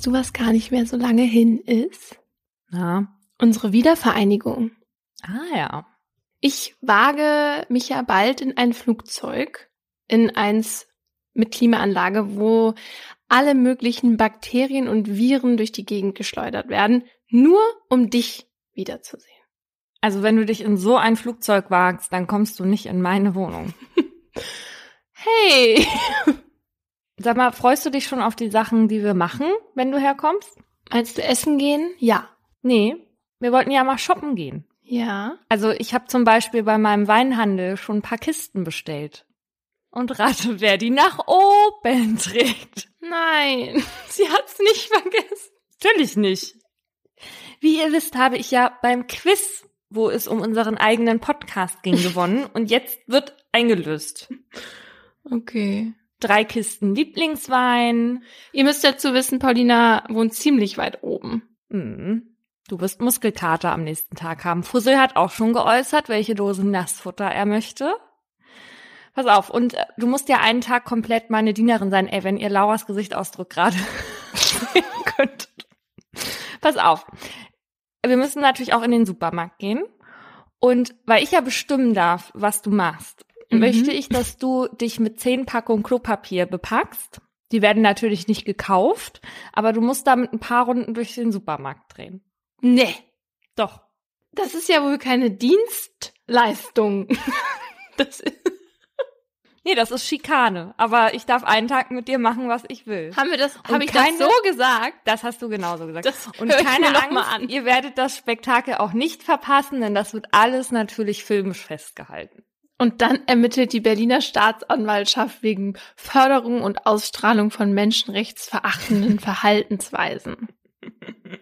Weißt du, was gar nicht mehr so lange hin ist? Na, Unsere Wiedervereinigung. ah ja. Ich wage mich ja bald in ein Flugzeug, in eins mit Klimaanlage, wo alle möglichen Bakterien und Viren durch die Gegend geschleudert werden, nur um dich wiederzusehen. Also wenn du dich in so ein Flugzeug wagst, dann kommst du nicht in meine Wohnung. Hey! Sag mal, freust du dich schon auf die Sachen, die wir machen, wenn du herkommst? Meinst du essen gehen? Ja. Nee, wir wollten ja mal shoppen gehen. Ja. Also ich habe zum Beispiel bei meinem Weinhandel schon ein paar Kisten bestellt. Und rate, wer die nach oben trägt. Nein, sie hat's nicht vergessen. Natürlich nicht. Wie ihr wisst, habe ich ja beim Quiz, wo es um unseren eigenen Podcast ging, gewonnen. Und jetzt wird eingelöst. Okay. Drei Kisten Lieblingswein. Ihr müsst dazu wissen, Paulina wohnt ziemlich weit oben. Hm. Du wirst Muskelkater am nächsten Tag haben. Fussel hat auch schon geäußert, welche Dosen Nassfutter er möchte. Pass auf, und äh, du musst ja einen Tag komplett meine Dienerin sein, ey, wenn ihr Lauras Gesichtsausdruck gerade sehen könntet. Pass auf. Wir müssen natürlich auch in den Supermarkt gehen. Und weil ich ja bestimmen darf, was du machst, Mhm. möchte ich, dass du dich mit zehn Packungen Klopapier bepackst. Die werden natürlich nicht gekauft, aber du musst damit ein paar Runden durch den Supermarkt drehen. Nee, Doch. das ist ja wohl keine Dienstleistung. Das ist, Nee, das ist Schikane. Aber ich darf einen Tag mit dir machen, was ich will. haben wir das, habe ich keine- das so gesagt? Das hast du genauso gesagt. Das Und keine Angst, mal an. ihr werdet das Spektakel auch nicht verpassen, denn das wird alles natürlich filmisch festgehalten. Und dann ermittelt die Berliner Staatsanwaltschaft wegen Förderung und Ausstrahlung von menschenrechtsverachtenden Verhaltensweisen.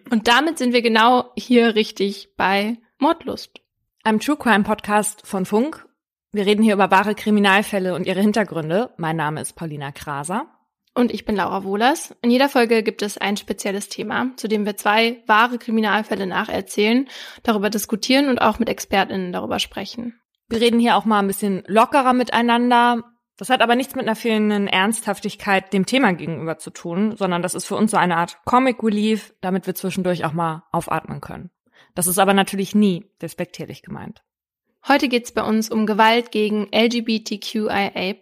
Und damit sind wir genau hier richtig bei Mordlust. Einem True Crime Podcast von Funk. Wir reden hier über wahre Kriminalfälle und ihre Hintergründe. Mein Name ist Paulina Kraser. Und ich bin Laura Wohlers. In jeder Folge gibt es ein spezielles Thema, zu dem wir zwei wahre Kriminalfälle nacherzählen, darüber diskutieren und auch mit ExpertInnen darüber sprechen. Wir reden hier auch mal ein bisschen lockerer miteinander. Das hat aber nichts mit einer fehlenden Ernsthaftigkeit dem Thema gegenüber zu tun, sondern das ist für uns so eine Art Comic Relief, damit wir zwischendurch auch mal aufatmen können. Das ist aber natürlich nie despektierlich gemeint. Heute geht's bei uns um Gewalt gegen LGBTQIA+.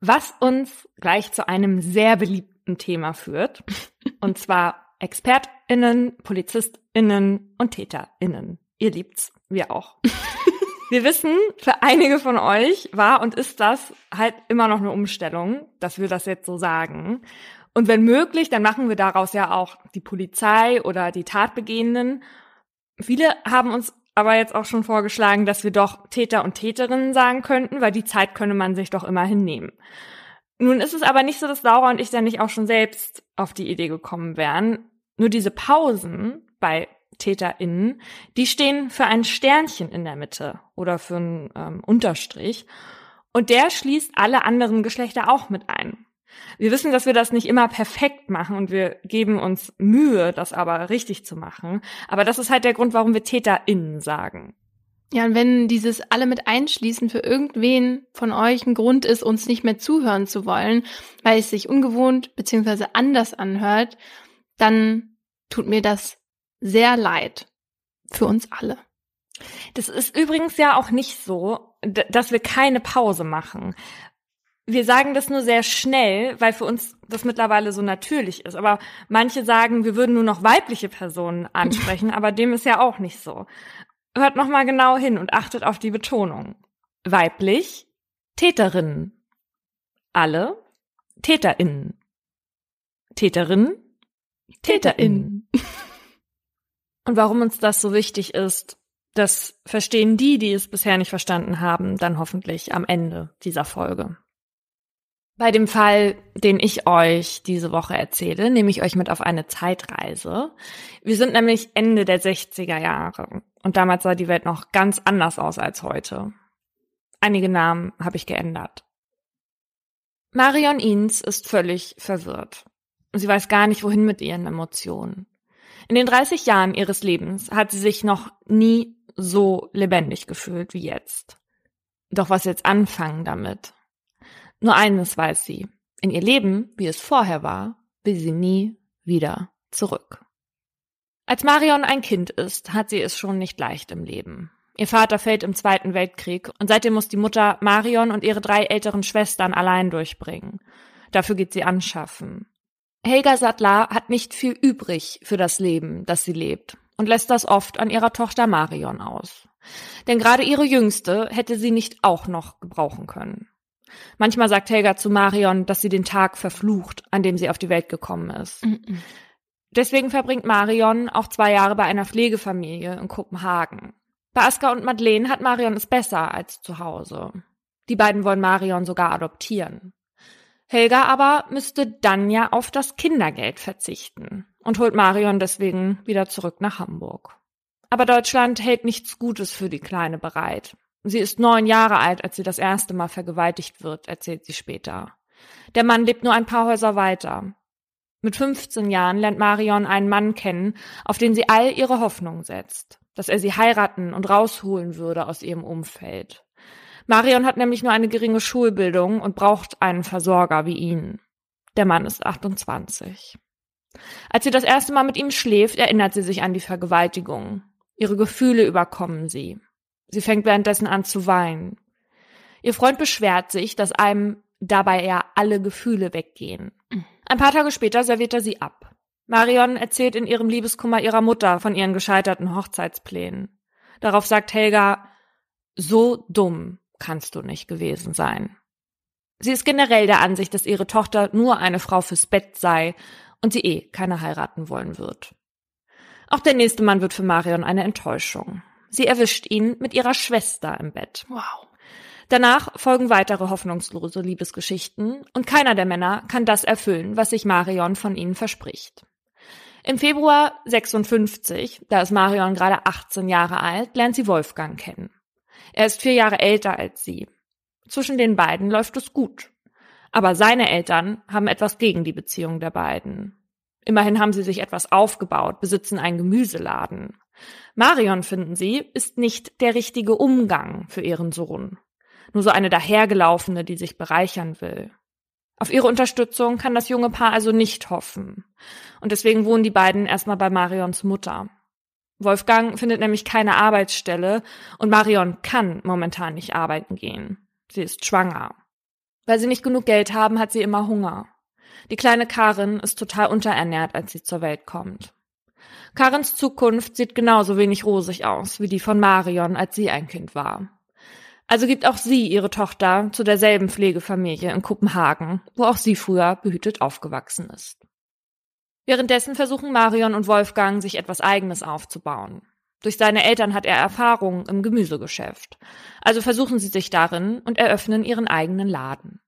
Was uns gleich zu einem sehr beliebten Thema führt, und zwar ExpertInnen, PolizistInnen und TäterInnen. Ihr liebt's, wir auch. Wir wissen, für einige von euch war und ist das halt immer noch eine Umstellung, dass wir das jetzt so sagen. Und wenn möglich, dann machen wir daraus ja auch die Polizei oder die Tatbegehenden. Viele haben uns aber jetzt auch schon vorgeschlagen, dass wir doch Täter und Täterinnen sagen könnten, weil die Zeit könne man sich doch immerhin nehmen. Nun ist es aber nicht so, dass Laura und ich dann nicht auch schon selbst auf die Idee gekommen wären. Nur diese Pausen bei TäterInnen, die stehen für ein Sternchen in der Mitte oder für einen ähm, Unterstrich. Und der schließt alle anderen Geschlechter auch mit ein. Wir wissen, dass wir das nicht immer perfekt machen und wir geben uns Mühe, das aber richtig zu machen. Aber das ist halt der Grund, warum wir TäterInnen sagen. Ja, und wenn dieses alle mit einschließen für irgendwen von euch ein Grund ist, uns nicht mehr zuhören zu wollen, weil es sich ungewohnt bzw. anders anhört, dann tut mir das sehr leid. Für uns alle. Das ist übrigens ja auch nicht so, dass wir keine Pause machen. Wir sagen das nur sehr schnell, weil für uns das mittlerweile so natürlich ist. Aber manche sagen, wir würden nur noch weibliche Personen ansprechen, aber dem ist ja auch nicht so. Hört noch mal genau hin und achtet auf die Betonung. Weiblich, Täterinnen. Alle, TäterInnen. Täterinnen, TäterInnen. Und warum uns das so wichtig ist, das verstehen die, die es bisher nicht verstanden haben, dann hoffentlich am Ende dieser Folge. Bei dem Fall, den ich euch diese Woche erzähle, nehme ich euch mit auf eine Zeitreise. Wir sind nämlich Ende der 60er Jahre und damals sah die Welt noch ganz anders aus als heute. Einige Namen habe ich geändert. Marion Eanes ist völlig verwirrt. Sie weiß gar nicht, wohin mit ihren Emotionen. In den 30 Jahren ihres Lebens hat sie sich noch nie so lebendig gefühlt wie jetzt. Doch was jetzt anfangen damit? Nur eines weiß sie. In ihr Leben, wie es vorher war, will sie nie wieder zurück. Als Marion ein Kind ist, hat sie es schon nicht leicht im Leben. Ihr Vater fällt im Zweiten Weltkrieg und seitdem muss die Mutter Marion und ihre drei älteren Schwestern allein durchbringen. Dafür geht sie anschaffen. Helga Sattler hat nicht viel übrig für das Leben, das sie lebt und lässt das oft an ihrer Tochter Marion aus. Denn gerade ihre Jüngste hätte sie nicht auch noch gebrauchen können. Manchmal sagt Helga zu Marion, dass sie den Tag verflucht, an dem sie auf die Welt gekommen ist. -mm. Deswegen verbringt Marion auch zwei Jahre bei einer Pflegefamilie in Kopenhagen. Bei Aska und Madeleine hat Marion es besser als zu Hause. Die beiden wollen Marion sogar adoptieren. Helga aber müsste dann ja auf das Kindergeld verzichten und holt Marion deswegen wieder zurück nach Hamburg. Aber Deutschland hält nichts Gutes für die Kleine bereit. Sie ist neun Jahre alt, als sie das erste Mal vergewaltigt wird, erzählt sie später. Der Mann lebt nur ein paar Häuser weiter. Mit 15 Jahren lernt Marion einen Mann kennen, auf den sie all ihre Hoffnung setzt, dass er sie heiraten und rausholen würde aus ihrem Umfeld. Marion hat nämlich nur eine geringe Schulbildung und braucht einen Versorger wie ihn. Der Mann ist 28. Als sie das erste Mal mit ihm schläft, erinnert sie sich an die Vergewaltigung. Ihre Gefühle überkommen sie. Sie fängt währenddessen an zu weinen. Ihr Freund beschwert sich, dass einem dabei ja alle Gefühle weggehen. Ein paar Tage später serviert er sie ab. Marion erzählt in ihrem Liebeskummer ihrer Mutter von ihren gescheiterten Hochzeitsplänen. Darauf sagt Helga, so dumm kannst du nicht gewesen sein. Sie ist generell der Ansicht, dass ihre Tochter nur eine Frau fürs Bett sei und sie eh keine heiraten wollen wird. Auch der nächste Mann wird für Marion eine Enttäuschung. Sie erwischt ihn mit ihrer Schwester im Bett. Wow. Danach folgen weitere hoffnungslose Liebesgeschichten und keiner der Männer kann das erfüllen, was sich Marion von ihnen verspricht. Im Februar 56, da ist Marion gerade 18 Jahre alt, lernt sie Wolfgang kennen. Er ist vier Jahre älter als sie. Zwischen den beiden läuft es gut. Aber seine Eltern haben etwas gegen die Beziehung der beiden. Immerhin haben sie sich etwas aufgebaut, besitzen einen Gemüseladen. Marion, finden sie, ist nicht der richtige Umgang für ihren Sohn nur so eine dahergelaufene, die sich bereichern will. Auf ihre Unterstützung kann das junge Paar also nicht hoffen. Und deswegen wohnen die beiden erstmal bei Marions Mutter. Wolfgang findet nämlich keine Arbeitsstelle und Marion kann momentan nicht arbeiten gehen. Sie ist schwanger. Weil sie nicht genug Geld haben, hat sie immer Hunger. Die kleine Karin ist total unterernährt, als sie zur Welt kommt. Karins Zukunft sieht genauso wenig rosig aus wie die von Marion, als sie ein Kind war. Also gibt auch sie ihre Tochter zu derselben Pflegefamilie in Kopenhagen, wo auch sie früher behütet aufgewachsen ist. Währenddessen versuchen Marion und Wolfgang, sich etwas Eigenes aufzubauen. Durch seine Eltern hat er Erfahrung im Gemüsegeschäft. Also versuchen sie sich darin und eröffnen ihren eigenen Laden.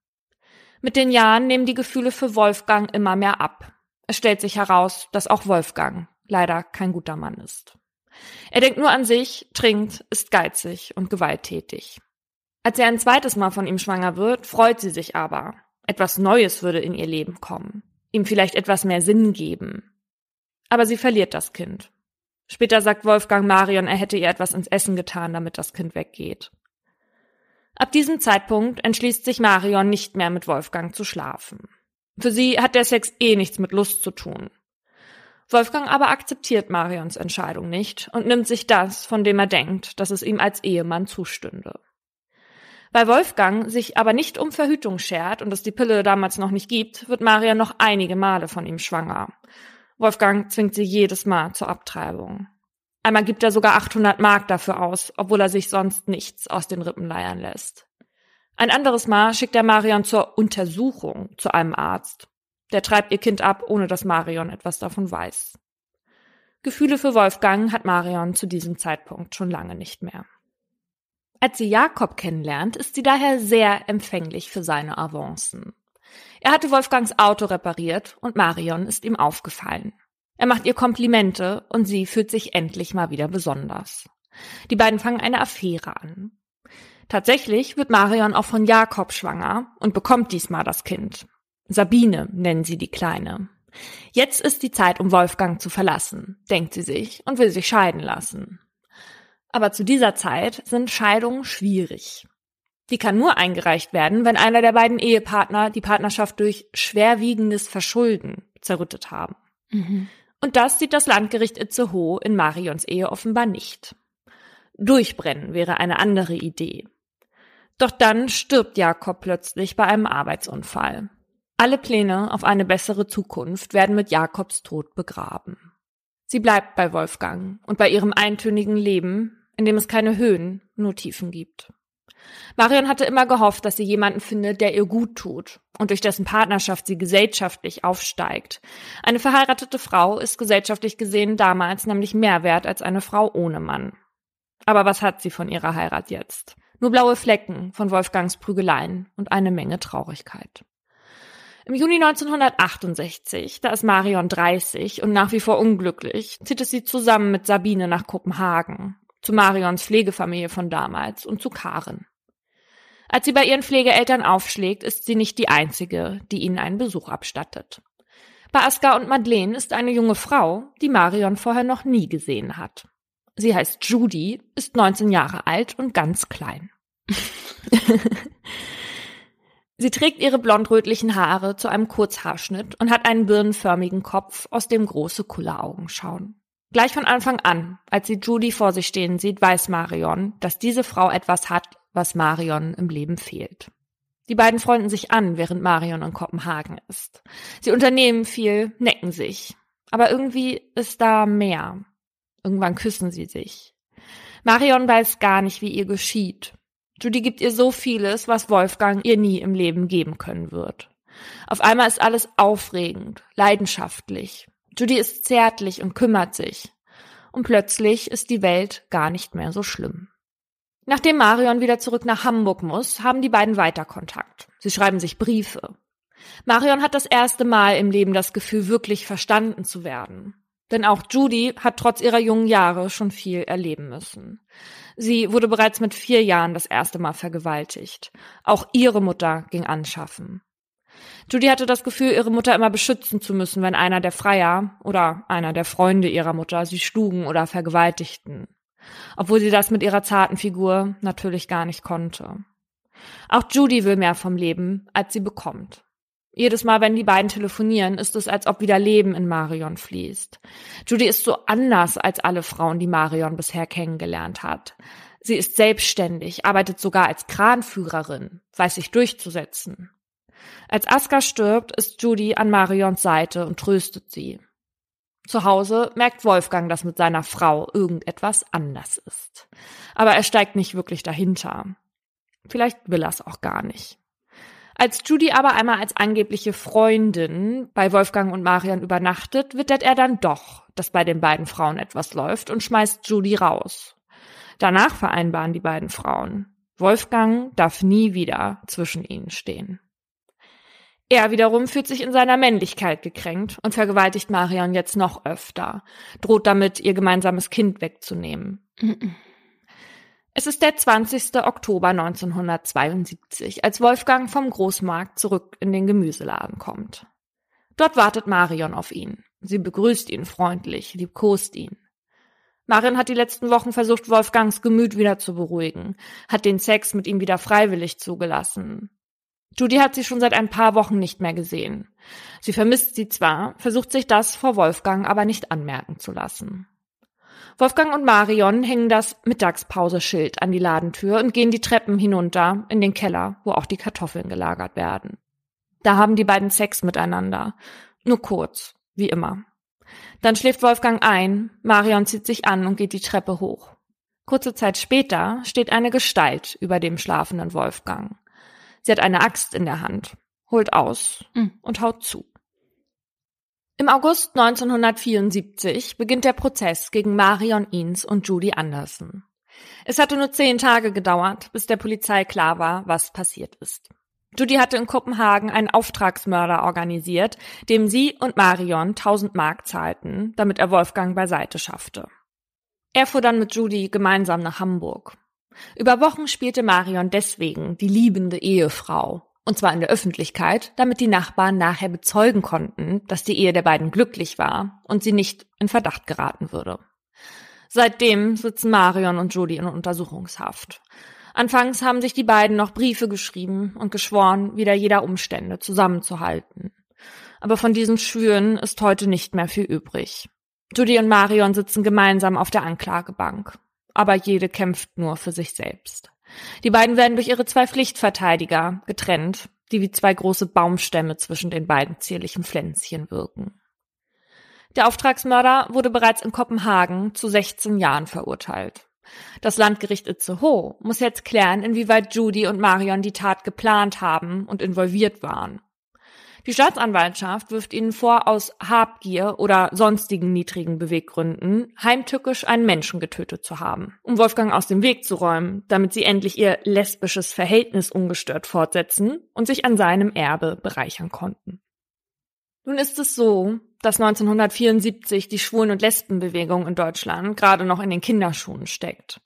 Mit den Jahren nehmen die Gefühle für Wolfgang immer mehr ab. Es stellt sich heraus, dass auch Wolfgang leider kein guter Mann ist. Er denkt nur an sich, trinkt, ist geizig und gewalttätig. Als sie ein zweites Mal von ihm schwanger wird, freut sie sich aber. Etwas Neues würde in ihr Leben kommen, ihm vielleicht etwas mehr Sinn geben. Aber sie verliert das Kind. Später sagt Wolfgang Marion, er hätte ihr etwas ins Essen getan, damit das Kind weggeht. Ab diesem Zeitpunkt entschließt sich Marion nicht mehr mit Wolfgang zu schlafen. Für sie hat der Sex eh nichts mit Lust zu tun. Wolfgang aber akzeptiert Marions Entscheidung nicht und nimmt sich das, von dem er denkt, dass es ihm als Ehemann zustünde. Weil Wolfgang sich aber nicht um Verhütung schert und es die Pille damals noch nicht gibt, wird Maria noch einige Male von ihm schwanger. Wolfgang zwingt sie jedes Mal zur Abtreibung. Einmal gibt er sogar 800 Mark dafür aus, obwohl er sich sonst nichts aus den Rippen leiern lässt. Ein anderes Mal schickt er Marion zur Untersuchung zu einem Arzt. Der treibt ihr Kind ab, ohne dass Marion etwas davon weiß. Gefühle für Wolfgang hat Marion zu diesem Zeitpunkt schon lange nicht mehr. Als sie Jakob kennenlernt, ist sie daher sehr empfänglich für seine Avancen. Er hatte Wolfgangs Auto repariert und Marion ist ihm aufgefallen. Er macht ihr Komplimente und sie fühlt sich endlich mal wieder besonders. Die beiden fangen eine Affäre an. Tatsächlich wird Marion auch von Jakob schwanger und bekommt diesmal das Kind. Sabine nennen sie die Kleine. Jetzt ist die Zeit, um Wolfgang zu verlassen, denkt sie sich und will sich scheiden lassen. Aber zu dieser Zeit sind Scheidungen schwierig. Die kann nur eingereicht werden, wenn einer der beiden Ehepartner die Partnerschaft durch schwerwiegendes Verschulden zerrüttet haben. Mhm. Und das sieht das Landgericht Itzehoe in Marions Ehe offenbar nicht. Durchbrennen wäre eine andere Idee. Doch dann stirbt Jakob plötzlich bei einem Arbeitsunfall. Alle Pläne auf eine bessere Zukunft werden mit Jakobs Tod begraben. Sie bleibt bei Wolfgang und bei ihrem eintönigen Leben, in dem es keine Höhen, nur Tiefen gibt. Marion hatte immer gehofft, dass sie jemanden findet, der ihr gut tut und durch dessen Partnerschaft sie gesellschaftlich aufsteigt. Eine verheiratete Frau ist gesellschaftlich gesehen damals nämlich mehr wert als eine Frau ohne Mann. Aber was hat sie von ihrer Heirat jetzt? Nur blaue Flecken von Wolfgangs Prügeleien und eine Menge Traurigkeit. Im Juni 1968, da ist Marion 30 und nach wie vor unglücklich, zieht es sie zusammen mit Sabine nach Kopenhagen, zu Marions Pflegefamilie von damals und zu Karen. Als sie bei ihren Pflegeeltern aufschlägt, ist sie nicht die einzige, die ihnen einen Besuch abstattet. Bei Aska und Madeleine ist eine junge Frau, die Marion vorher noch nie gesehen hat. Sie heißt Judy, ist 19 Jahre alt und ganz klein. Sie trägt ihre blondrötlichen Haare zu einem Kurzhaarschnitt und hat einen birnenförmigen Kopf, aus dem große Kulleraugen schauen. Gleich von Anfang an, als sie Judy vor sich stehen sieht, weiß Marion, dass diese Frau etwas hat, was Marion im Leben fehlt. Die beiden freunden sich an, während Marion in Kopenhagen ist. Sie unternehmen viel, necken sich. Aber irgendwie ist da mehr. Irgendwann küssen sie sich. Marion weiß gar nicht, wie ihr geschieht. Judy gibt ihr so vieles, was Wolfgang ihr nie im Leben geben können wird. Auf einmal ist alles aufregend, leidenschaftlich. Judy ist zärtlich und kümmert sich. Und plötzlich ist die Welt gar nicht mehr so schlimm. Nachdem Marion wieder zurück nach Hamburg muss, haben die beiden weiter Kontakt. Sie schreiben sich Briefe. Marion hat das erste Mal im Leben das Gefühl, wirklich verstanden zu werden. Denn auch Judy hat trotz ihrer jungen Jahre schon viel erleben müssen. Sie wurde bereits mit vier Jahren das erste Mal vergewaltigt. Auch ihre Mutter ging anschaffen. Judy hatte das Gefühl, ihre Mutter immer beschützen zu müssen, wenn einer der Freier oder einer der Freunde ihrer Mutter sie schlugen oder vergewaltigten obwohl sie das mit ihrer zarten Figur natürlich gar nicht konnte. Auch Judy will mehr vom Leben, als sie bekommt. Jedes Mal, wenn die beiden telefonieren, ist es, als ob wieder Leben in Marion fließt. Judy ist so anders als alle Frauen, die Marion bisher kennengelernt hat. Sie ist selbstständig, arbeitet sogar als Kranführerin, weiß sich durchzusetzen. Als Aska stirbt, ist Judy an Marions Seite und tröstet sie. Zu Hause merkt Wolfgang, dass mit seiner Frau irgendetwas anders ist. Aber er steigt nicht wirklich dahinter. Vielleicht will er es auch gar nicht. Als Judy aber einmal als angebliche Freundin bei Wolfgang und Marian übernachtet, wittert er dann doch, dass bei den beiden Frauen etwas läuft und schmeißt Judy raus. Danach vereinbaren die beiden Frauen. Wolfgang darf nie wieder zwischen ihnen stehen. Er wiederum fühlt sich in seiner Männlichkeit gekränkt und vergewaltigt Marion jetzt noch öfter, droht damit, ihr gemeinsames Kind wegzunehmen. Es ist der 20. Oktober 1972, als Wolfgang vom Großmarkt zurück in den Gemüseladen kommt. Dort wartet Marion auf ihn. Sie begrüßt ihn freundlich, liebkost ihn. Marion hat die letzten Wochen versucht, Wolfgangs Gemüt wieder zu beruhigen, hat den Sex mit ihm wieder freiwillig zugelassen. Judy hat sie schon seit ein paar Wochen nicht mehr gesehen. Sie vermisst sie zwar, versucht sich das vor Wolfgang aber nicht anmerken zu lassen. Wolfgang und Marion hängen das Mittagspauseschild an die Ladentür und gehen die Treppen hinunter in den Keller, wo auch die Kartoffeln gelagert werden. Da haben die beiden Sex miteinander. Nur kurz, wie immer. Dann schläft Wolfgang ein, Marion zieht sich an und geht die Treppe hoch. Kurze Zeit später steht eine Gestalt über dem schlafenden Wolfgang. Sie hat eine Axt in der Hand, holt aus mhm. und haut zu. Im August 1974 beginnt der Prozess gegen Marion Eanes und Judy Anderson. Es hatte nur zehn Tage gedauert, bis der Polizei klar war, was passiert ist. Judy hatte in Kopenhagen einen Auftragsmörder organisiert, dem sie und Marion 1000 Mark zahlten, damit er Wolfgang beiseite schaffte. Er fuhr dann mit Judy gemeinsam nach Hamburg. Über Wochen spielte Marion deswegen die liebende Ehefrau. Und zwar in der Öffentlichkeit, damit die Nachbarn nachher bezeugen konnten, dass die Ehe der beiden glücklich war und sie nicht in Verdacht geraten würde. Seitdem sitzen Marion und Judy in Untersuchungshaft. Anfangs haben sich die beiden noch Briefe geschrieben und geschworen, wieder jeder Umstände zusammenzuhalten. Aber von diesen Schwüren ist heute nicht mehr viel übrig. Judy und Marion sitzen gemeinsam auf der Anklagebank. Aber jede kämpft nur für sich selbst. Die beiden werden durch ihre zwei Pflichtverteidiger getrennt, die wie zwei große Baumstämme zwischen den beiden zierlichen Pflänzchen wirken. Der Auftragsmörder wurde bereits in Kopenhagen zu 16 Jahren verurteilt. Das Landgericht Itzehoe muss jetzt klären, inwieweit Judy und Marion die Tat geplant haben und involviert waren. Die Staatsanwaltschaft wirft ihnen vor, aus Habgier oder sonstigen niedrigen Beweggründen heimtückisch einen Menschen getötet zu haben, um Wolfgang aus dem Weg zu räumen, damit sie endlich ihr lesbisches Verhältnis ungestört fortsetzen und sich an seinem Erbe bereichern konnten. Nun ist es so, dass 1974 die Schwulen- und Lesbenbewegung in Deutschland gerade noch in den Kinderschuhen steckt.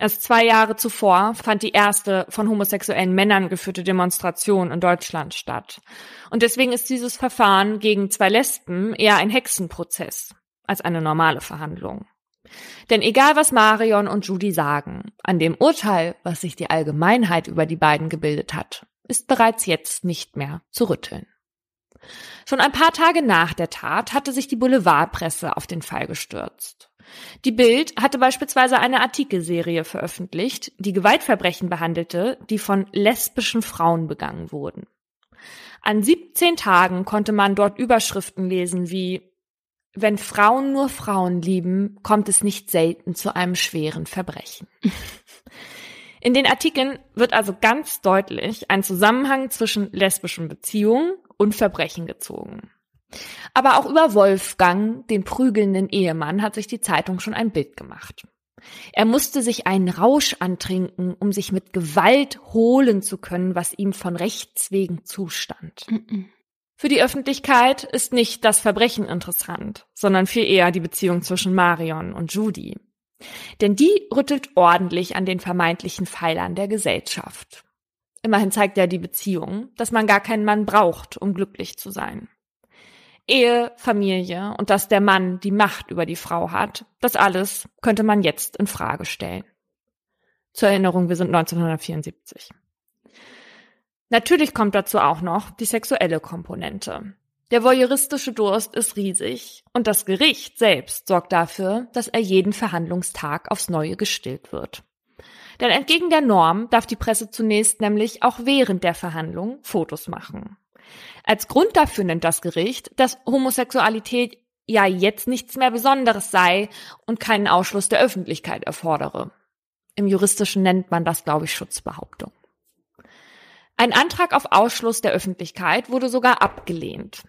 Erst zwei Jahre zuvor fand die erste von homosexuellen Männern geführte Demonstration in Deutschland statt. Und deswegen ist dieses Verfahren gegen zwei Lesben eher ein Hexenprozess als eine normale Verhandlung. Denn egal was Marion und Judy sagen, an dem Urteil, was sich die Allgemeinheit über die beiden gebildet hat, ist bereits jetzt nicht mehr zu rütteln. Schon ein paar Tage nach der Tat hatte sich die Boulevardpresse auf den Fall gestürzt. Die Bild hatte beispielsweise eine Artikelserie veröffentlicht, die Gewaltverbrechen behandelte, die von lesbischen Frauen begangen wurden. An 17 Tagen konnte man dort Überschriften lesen wie Wenn Frauen nur Frauen lieben, kommt es nicht selten zu einem schweren Verbrechen. In den Artikeln wird also ganz deutlich ein Zusammenhang zwischen lesbischen Beziehungen und Verbrechen gezogen. Aber auch über Wolfgang, den prügelnden Ehemann, hat sich die Zeitung schon ein Bild gemacht. Er musste sich einen Rausch antrinken, um sich mit Gewalt holen zu können, was ihm von Rechts wegen zustand. Für die Öffentlichkeit ist nicht das Verbrechen interessant, sondern viel eher die Beziehung zwischen Marion und Judy. Denn die rüttelt ordentlich an den vermeintlichen Pfeilern der Gesellschaft. Immerhin zeigt ja die Beziehung, dass man gar keinen Mann braucht, um glücklich zu sein. Ehe, Familie und dass der Mann die Macht über die Frau hat, das alles könnte man jetzt in Frage stellen. Zur Erinnerung, wir sind 1974. Natürlich kommt dazu auch noch die sexuelle Komponente. Der voyeuristische Durst ist riesig und das Gericht selbst sorgt dafür, dass er jeden Verhandlungstag aufs Neue gestillt wird. Denn entgegen der Norm darf die Presse zunächst nämlich auch während der Verhandlung Fotos machen. Als Grund dafür nennt das Gericht, dass Homosexualität ja jetzt nichts mehr Besonderes sei und keinen Ausschluss der Öffentlichkeit erfordere. Im Juristischen nennt man das, glaube ich, Schutzbehauptung. Ein Antrag auf Ausschluss der Öffentlichkeit wurde sogar abgelehnt.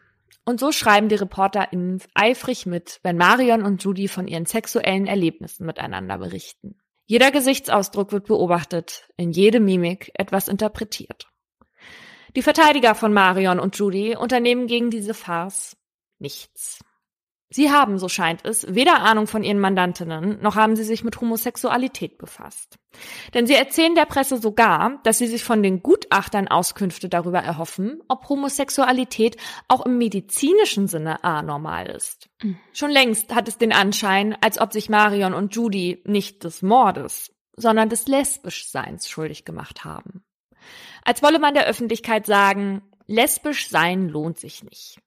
Und so schreiben die ReporterInnen eifrig mit, wenn Marion und Judy von ihren sexuellen Erlebnissen miteinander berichten. Jeder Gesichtsausdruck wird beobachtet, in jede Mimik etwas interpretiert. Die Verteidiger von Marion und Judy unternehmen gegen diese Farce nichts. Sie haben, so scheint es, weder Ahnung von ihren Mandantinnen, noch haben sie sich mit Homosexualität befasst. Denn sie erzählen der Presse sogar, dass sie sich von den Gutachtern Auskünfte darüber erhoffen, ob Homosexualität auch im medizinischen Sinne anormal ist. Mhm. Schon längst hat es den Anschein, als ob sich Marion und Judy nicht des Mordes, sondern des Lesbischseins schuldig gemacht haben. Als wolle man der Öffentlichkeit sagen, lesbisch sein lohnt sich nicht.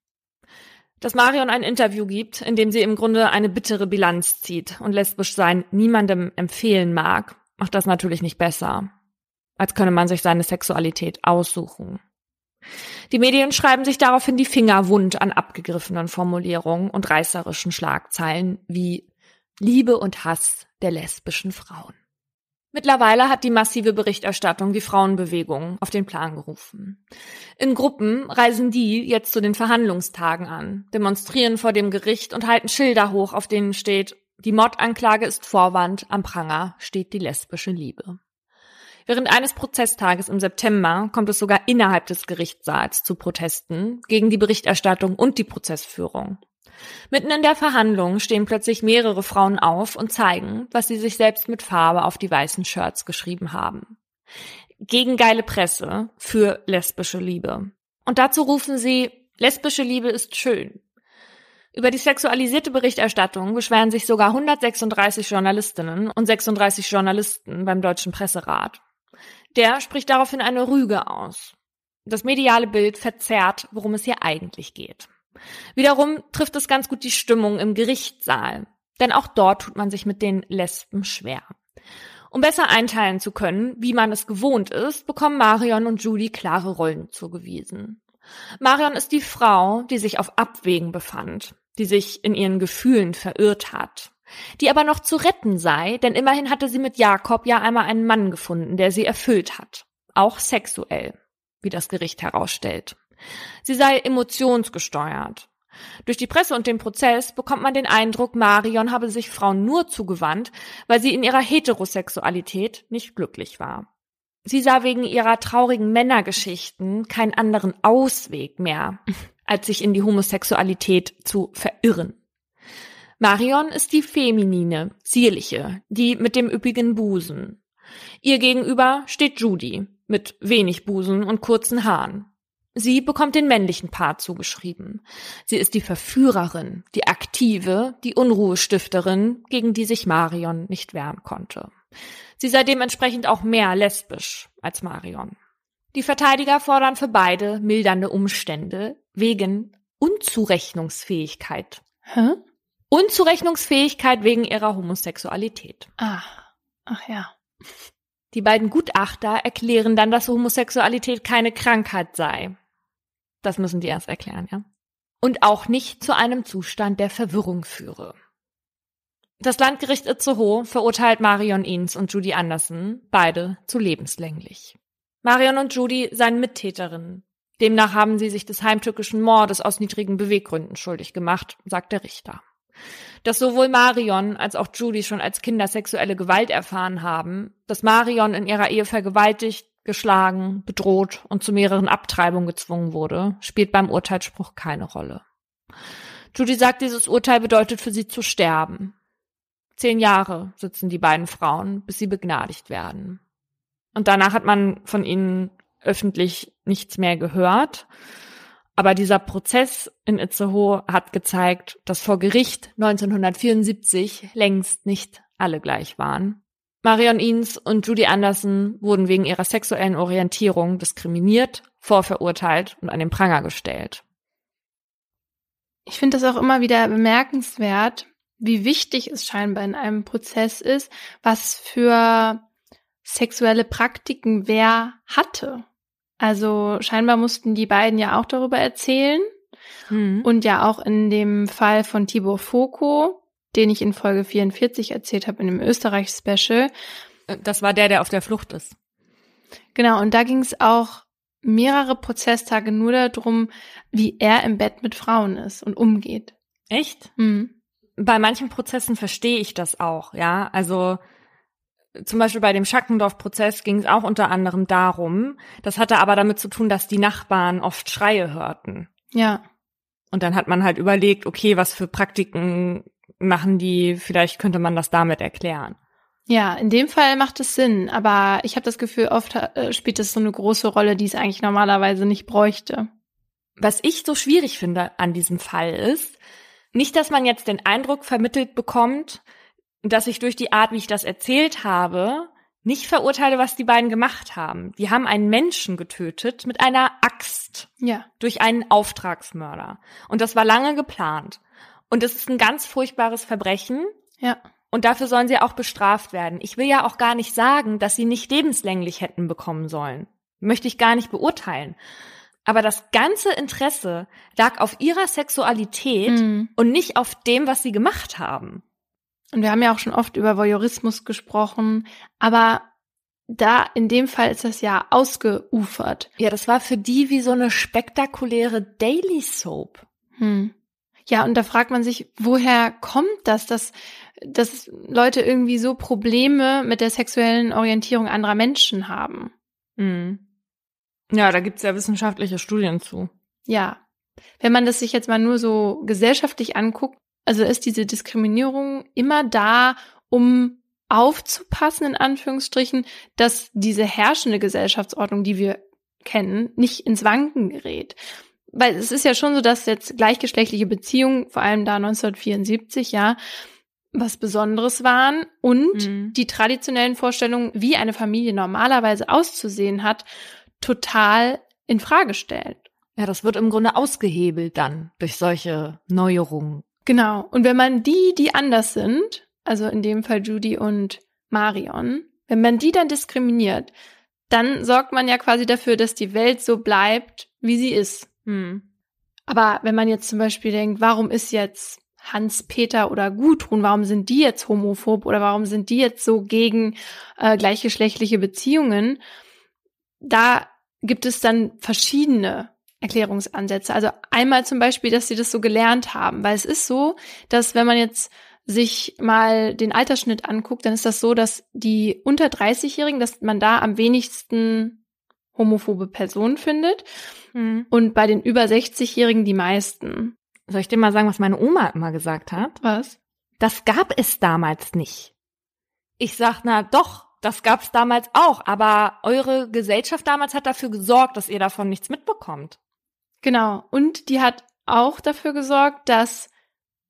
Dass Marion ein Interview gibt, in dem sie im Grunde eine bittere Bilanz zieht und lesbisch sein niemandem empfehlen mag, macht das natürlich nicht besser. Als könne man sich seine Sexualität aussuchen. Die Medien schreiben sich daraufhin die Finger wund an abgegriffenen Formulierungen und reißerischen Schlagzeilen wie Liebe und Hass der lesbischen Frauen. Mittlerweile hat die massive Berichterstattung die Frauenbewegung auf den Plan gerufen. In Gruppen reisen die jetzt zu den Verhandlungstagen an, demonstrieren vor dem Gericht und halten Schilder hoch, auf denen steht, die Mordanklage ist Vorwand, am Pranger steht die lesbische Liebe. Während eines Prozesstages im September kommt es sogar innerhalb des Gerichtssaals zu Protesten gegen die Berichterstattung und die Prozessführung. Mitten in der Verhandlung stehen plötzlich mehrere Frauen auf und zeigen, was sie sich selbst mit Farbe auf die weißen Shirts geschrieben haben. Gegen geile Presse für lesbische Liebe. Und dazu rufen sie, lesbische Liebe ist schön. Über die sexualisierte Berichterstattung beschweren sich sogar 136 Journalistinnen und 36 Journalisten beim Deutschen Presserat. Der spricht daraufhin eine Rüge aus. Das mediale Bild verzerrt, worum es hier eigentlich geht. Wiederum trifft es ganz gut die Stimmung im Gerichtssaal, denn auch dort tut man sich mit den Lesben schwer. Um besser einteilen zu können, wie man es gewohnt ist, bekommen Marion und Judy klare Rollen zugewiesen. Marion ist die Frau, die sich auf Abwägen befand, die sich in ihren Gefühlen verirrt hat, die aber noch zu retten sei, denn immerhin hatte sie mit Jakob ja einmal einen Mann gefunden, der sie erfüllt hat, auch sexuell, wie das Gericht herausstellt. Sie sei emotionsgesteuert. Durch die Presse und den Prozess bekommt man den Eindruck, Marion habe sich Frauen nur zugewandt, weil sie in ihrer Heterosexualität nicht glücklich war. Sie sah wegen ihrer traurigen Männergeschichten keinen anderen Ausweg mehr, als sich in die Homosexualität zu verirren. Marion ist die feminine, zierliche, die mit dem üppigen Busen. Ihr gegenüber steht Judy mit wenig Busen und kurzen Haaren. Sie bekommt den männlichen Part zugeschrieben. Sie ist die Verführerin, die Aktive, die Unruhestifterin, gegen die sich Marion nicht wehren konnte. Sie sei dementsprechend auch mehr lesbisch als Marion. Die Verteidiger fordern für beide mildernde Umstände wegen Unzurechnungsfähigkeit. Hä? Unzurechnungsfähigkeit wegen ihrer Homosexualität. Ah, ach ja. Die beiden Gutachter erklären dann, dass Homosexualität keine Krankheit sei. Das müssen die erst erklären, ja. Und auch nicht zu einem Zustand der Verwirrung führe. Das Landgericht Itzehoe verurteilt Marion Eanes und Judy Anderson, beide zu lebenslänglich. Marion und Judy seien Mittäterinnen. Demnach haben sie sich des heimtückischen Mordes aus niedrigen Beweggründen schuldig gemacht, sagt der Richter. Dass sowohl Marion als auch Judy schon als Kinder sexuelle Gewalt erfahren haben, dass Marion in ihrer Ehe vergewaltigt, geschlagen, bedroht und zu mehreren Abtreibungen gezwungen wurde, spielt beim Urteilsspruch keine Rolle. Judy sagt, dieses Urteil bedeutet für sie zu sterben. Zehn Jahre sitzen die beiden Frauen, bis sie begnadigt werden. Und danach hat man von ihnen öffentlich nichts mehr gehört. Aber dieser Prozess in Itzehoe hat gezeigt, dass vor Gericht 1974 längst nicht alle gleich waren. Marion Eanes und Judy Anderson wurden wegen ihrer sexuellen Orientierung diskriminiert, vorverurteilt und an den Pranger gestellt. Ich finde das auch immer wieder bemerkenswert, wie wichtig es scheinbar in einem Prozess ist, was für sexuelle Praktiken wer hatte. Also scheinbar mussten die beiden ja auch darüber erzählen. Mhm. Und ja auch in dem Fall von Tibor Foko den ich in Folge 44 erzählt habe, in dem Österreich-Special. Äh, das war der, der auf der Flucht ist. Genau, und da ging es auch mehrere Prozesstage nur darum, wie er im Bett mit Frauen ist und umgeht. Echt? Mhm. Bei manchen Prozessen verstehe ich das auch, ja. Also zum Beispiel bei dem Schackendorf-Prozess ging es auch unter anderem darum. Das hatte aber damit zu tun, dass die Nachbarn oft Schreie hörten. Ja. Und dann hat man halt überlegt, okay, was für Praktiken machen die, vielleicht könnte man das damit erklären. Ja, in dem Fall macht es Sinn, aber ich habe das Gefühl, oft äh, spielt es so eine große Rolle, die es eigentlich normalerweise nicht bräuchte. Was ich so schwierig finde an diesem Fall ist, nicht, dass man jetzt den Eindruck vermittelt bekommt, dass ich durch die Art, wie ich das erzählt habe, nicht verurteile, was die beiden gemacht haben. Die haben einen Menschen getötet mit einer Axt. Ja. Durch einen Auftragsmörder. Und das war lange geplant. Und es ist ein ganz furchtbares Verbrechen. Ja. Und dafür sollen sie auch bestraft werden. Ich will ja auch gar nicht sagen, dass sie nicht lebenslänglich hätten bekommen sollen. Möchte ich gar nicht beurteilen. Aber das ganze Interesse lag auf ihrer Sexualität mhm. und nicht auf dem, was sie gemacht haben. Und wir haben ja auch schon oft über Voyeurismus gesprochen, aber da in dem Fall ist das ja ausgeufert. Ja, das war für die wie so eine spektakuläre Daily Soap. Hm. Ja, und da fragt man sich, woher kommt das, dass, dass Leute irgendwie so Probleme mit der sexuellen Orientierung anderer Menschen haben? Mhm. Ja, da gibt's ja wissenschaftliche Studien zu. Ja. Wenn man das sich jetzt mal nur so gesellschaftlich anguckt, also ist diese Diskriminierung immer da, um aufzupassen, in Anführungsstrichen, dass diese herrschende Gesellschaftsordnung, die wir kennen, nicht ins Wanken gerät weil es ist ja schon so, dass jetzt gleichgeschlechtliche Beziehungen, vor allem da 1974, ja, was Besonderes waren und mhm. die traditionellen Vorstellungen, wie eine Familie normalerweise auszusehen hat, total in Frage stellt. Ja, das wird im Grunde ausgehebelt dann durch solche Neuerungen. Genau. Und wenn man die, die anders sind, also in dem Fall Judy und Marion, wenn man die dann diskriminiert, dann sorgt man ja quasi dafür, dass die Welt so bleibt, wie sie ist. Hm. Aber wenn man jetzt zum Beispiel denkt, warum ist jetzt Hans-Peter oder Gudrun, warum sind die jetzt homophob oder warum sind die jetzt so gegen äh, gleichgeschlechtliche Beziehungen? Da gibt es dann verschiedene Erklärungsansätze. Also einmal zum Beispiel, dass sie das so gelernt haben, weil es ist so, dass wenn man jetzt sich mal den Altersschnitt anguckt, dann ist das so, dass die unter 30-Jährigen, dass man da am wenigsten homophobe Personen findet mhm. und bei den über 60-Jährigen die meisten. Soll ich dir mal sagen, was meine Oma immer gesagt hat? Was? Das gab es damals nicht. Ich sag, na doch, das gab's damals auch, aber eure Gesellschaft damals hat dafür gesorgt, dass ihr davon nichts mitbekommt. Genau. Und die hat auch dafür gesorgt, dass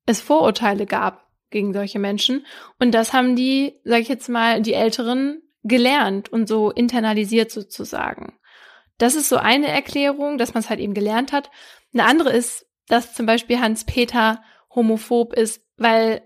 es Vorurteile gab gegen solche Menschen. Und das haben die, sag ich jetzt mal, die Älteren gelernt und so internalisiert sozusagen. Das ist so eine Erklärung, dass man es halt eben gelernt hat. Eine andere ist, dass zum Beispiel Hans-Peter homophob ist, weil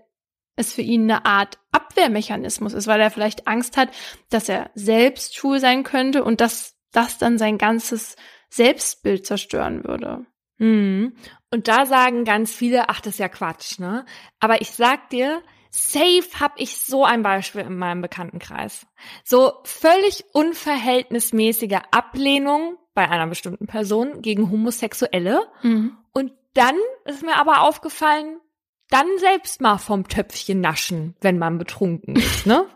es für ihn eine Art Abwehrmechanismus ist, weil er vielleicht Angst hat, dass er selbst schwul sein könnte und dass das dann sein ganzes Selbstbild zerstören würde. Mhm. Und da sagen ganz viele, ach, das ist ja Quatsch, ne? Aber ich sag dir, safe hab ich so ein Beispiel in meinem Bekanntenkreis. So völlig unverhältnismäßige Ablehnung bei einer bestimmten Person gegen Homosexuelle. Mhm. Und dann ist mir aber aufgefallen, dann selbst mal vom Töpfchen naschen, wenn man betrunken ist, ne?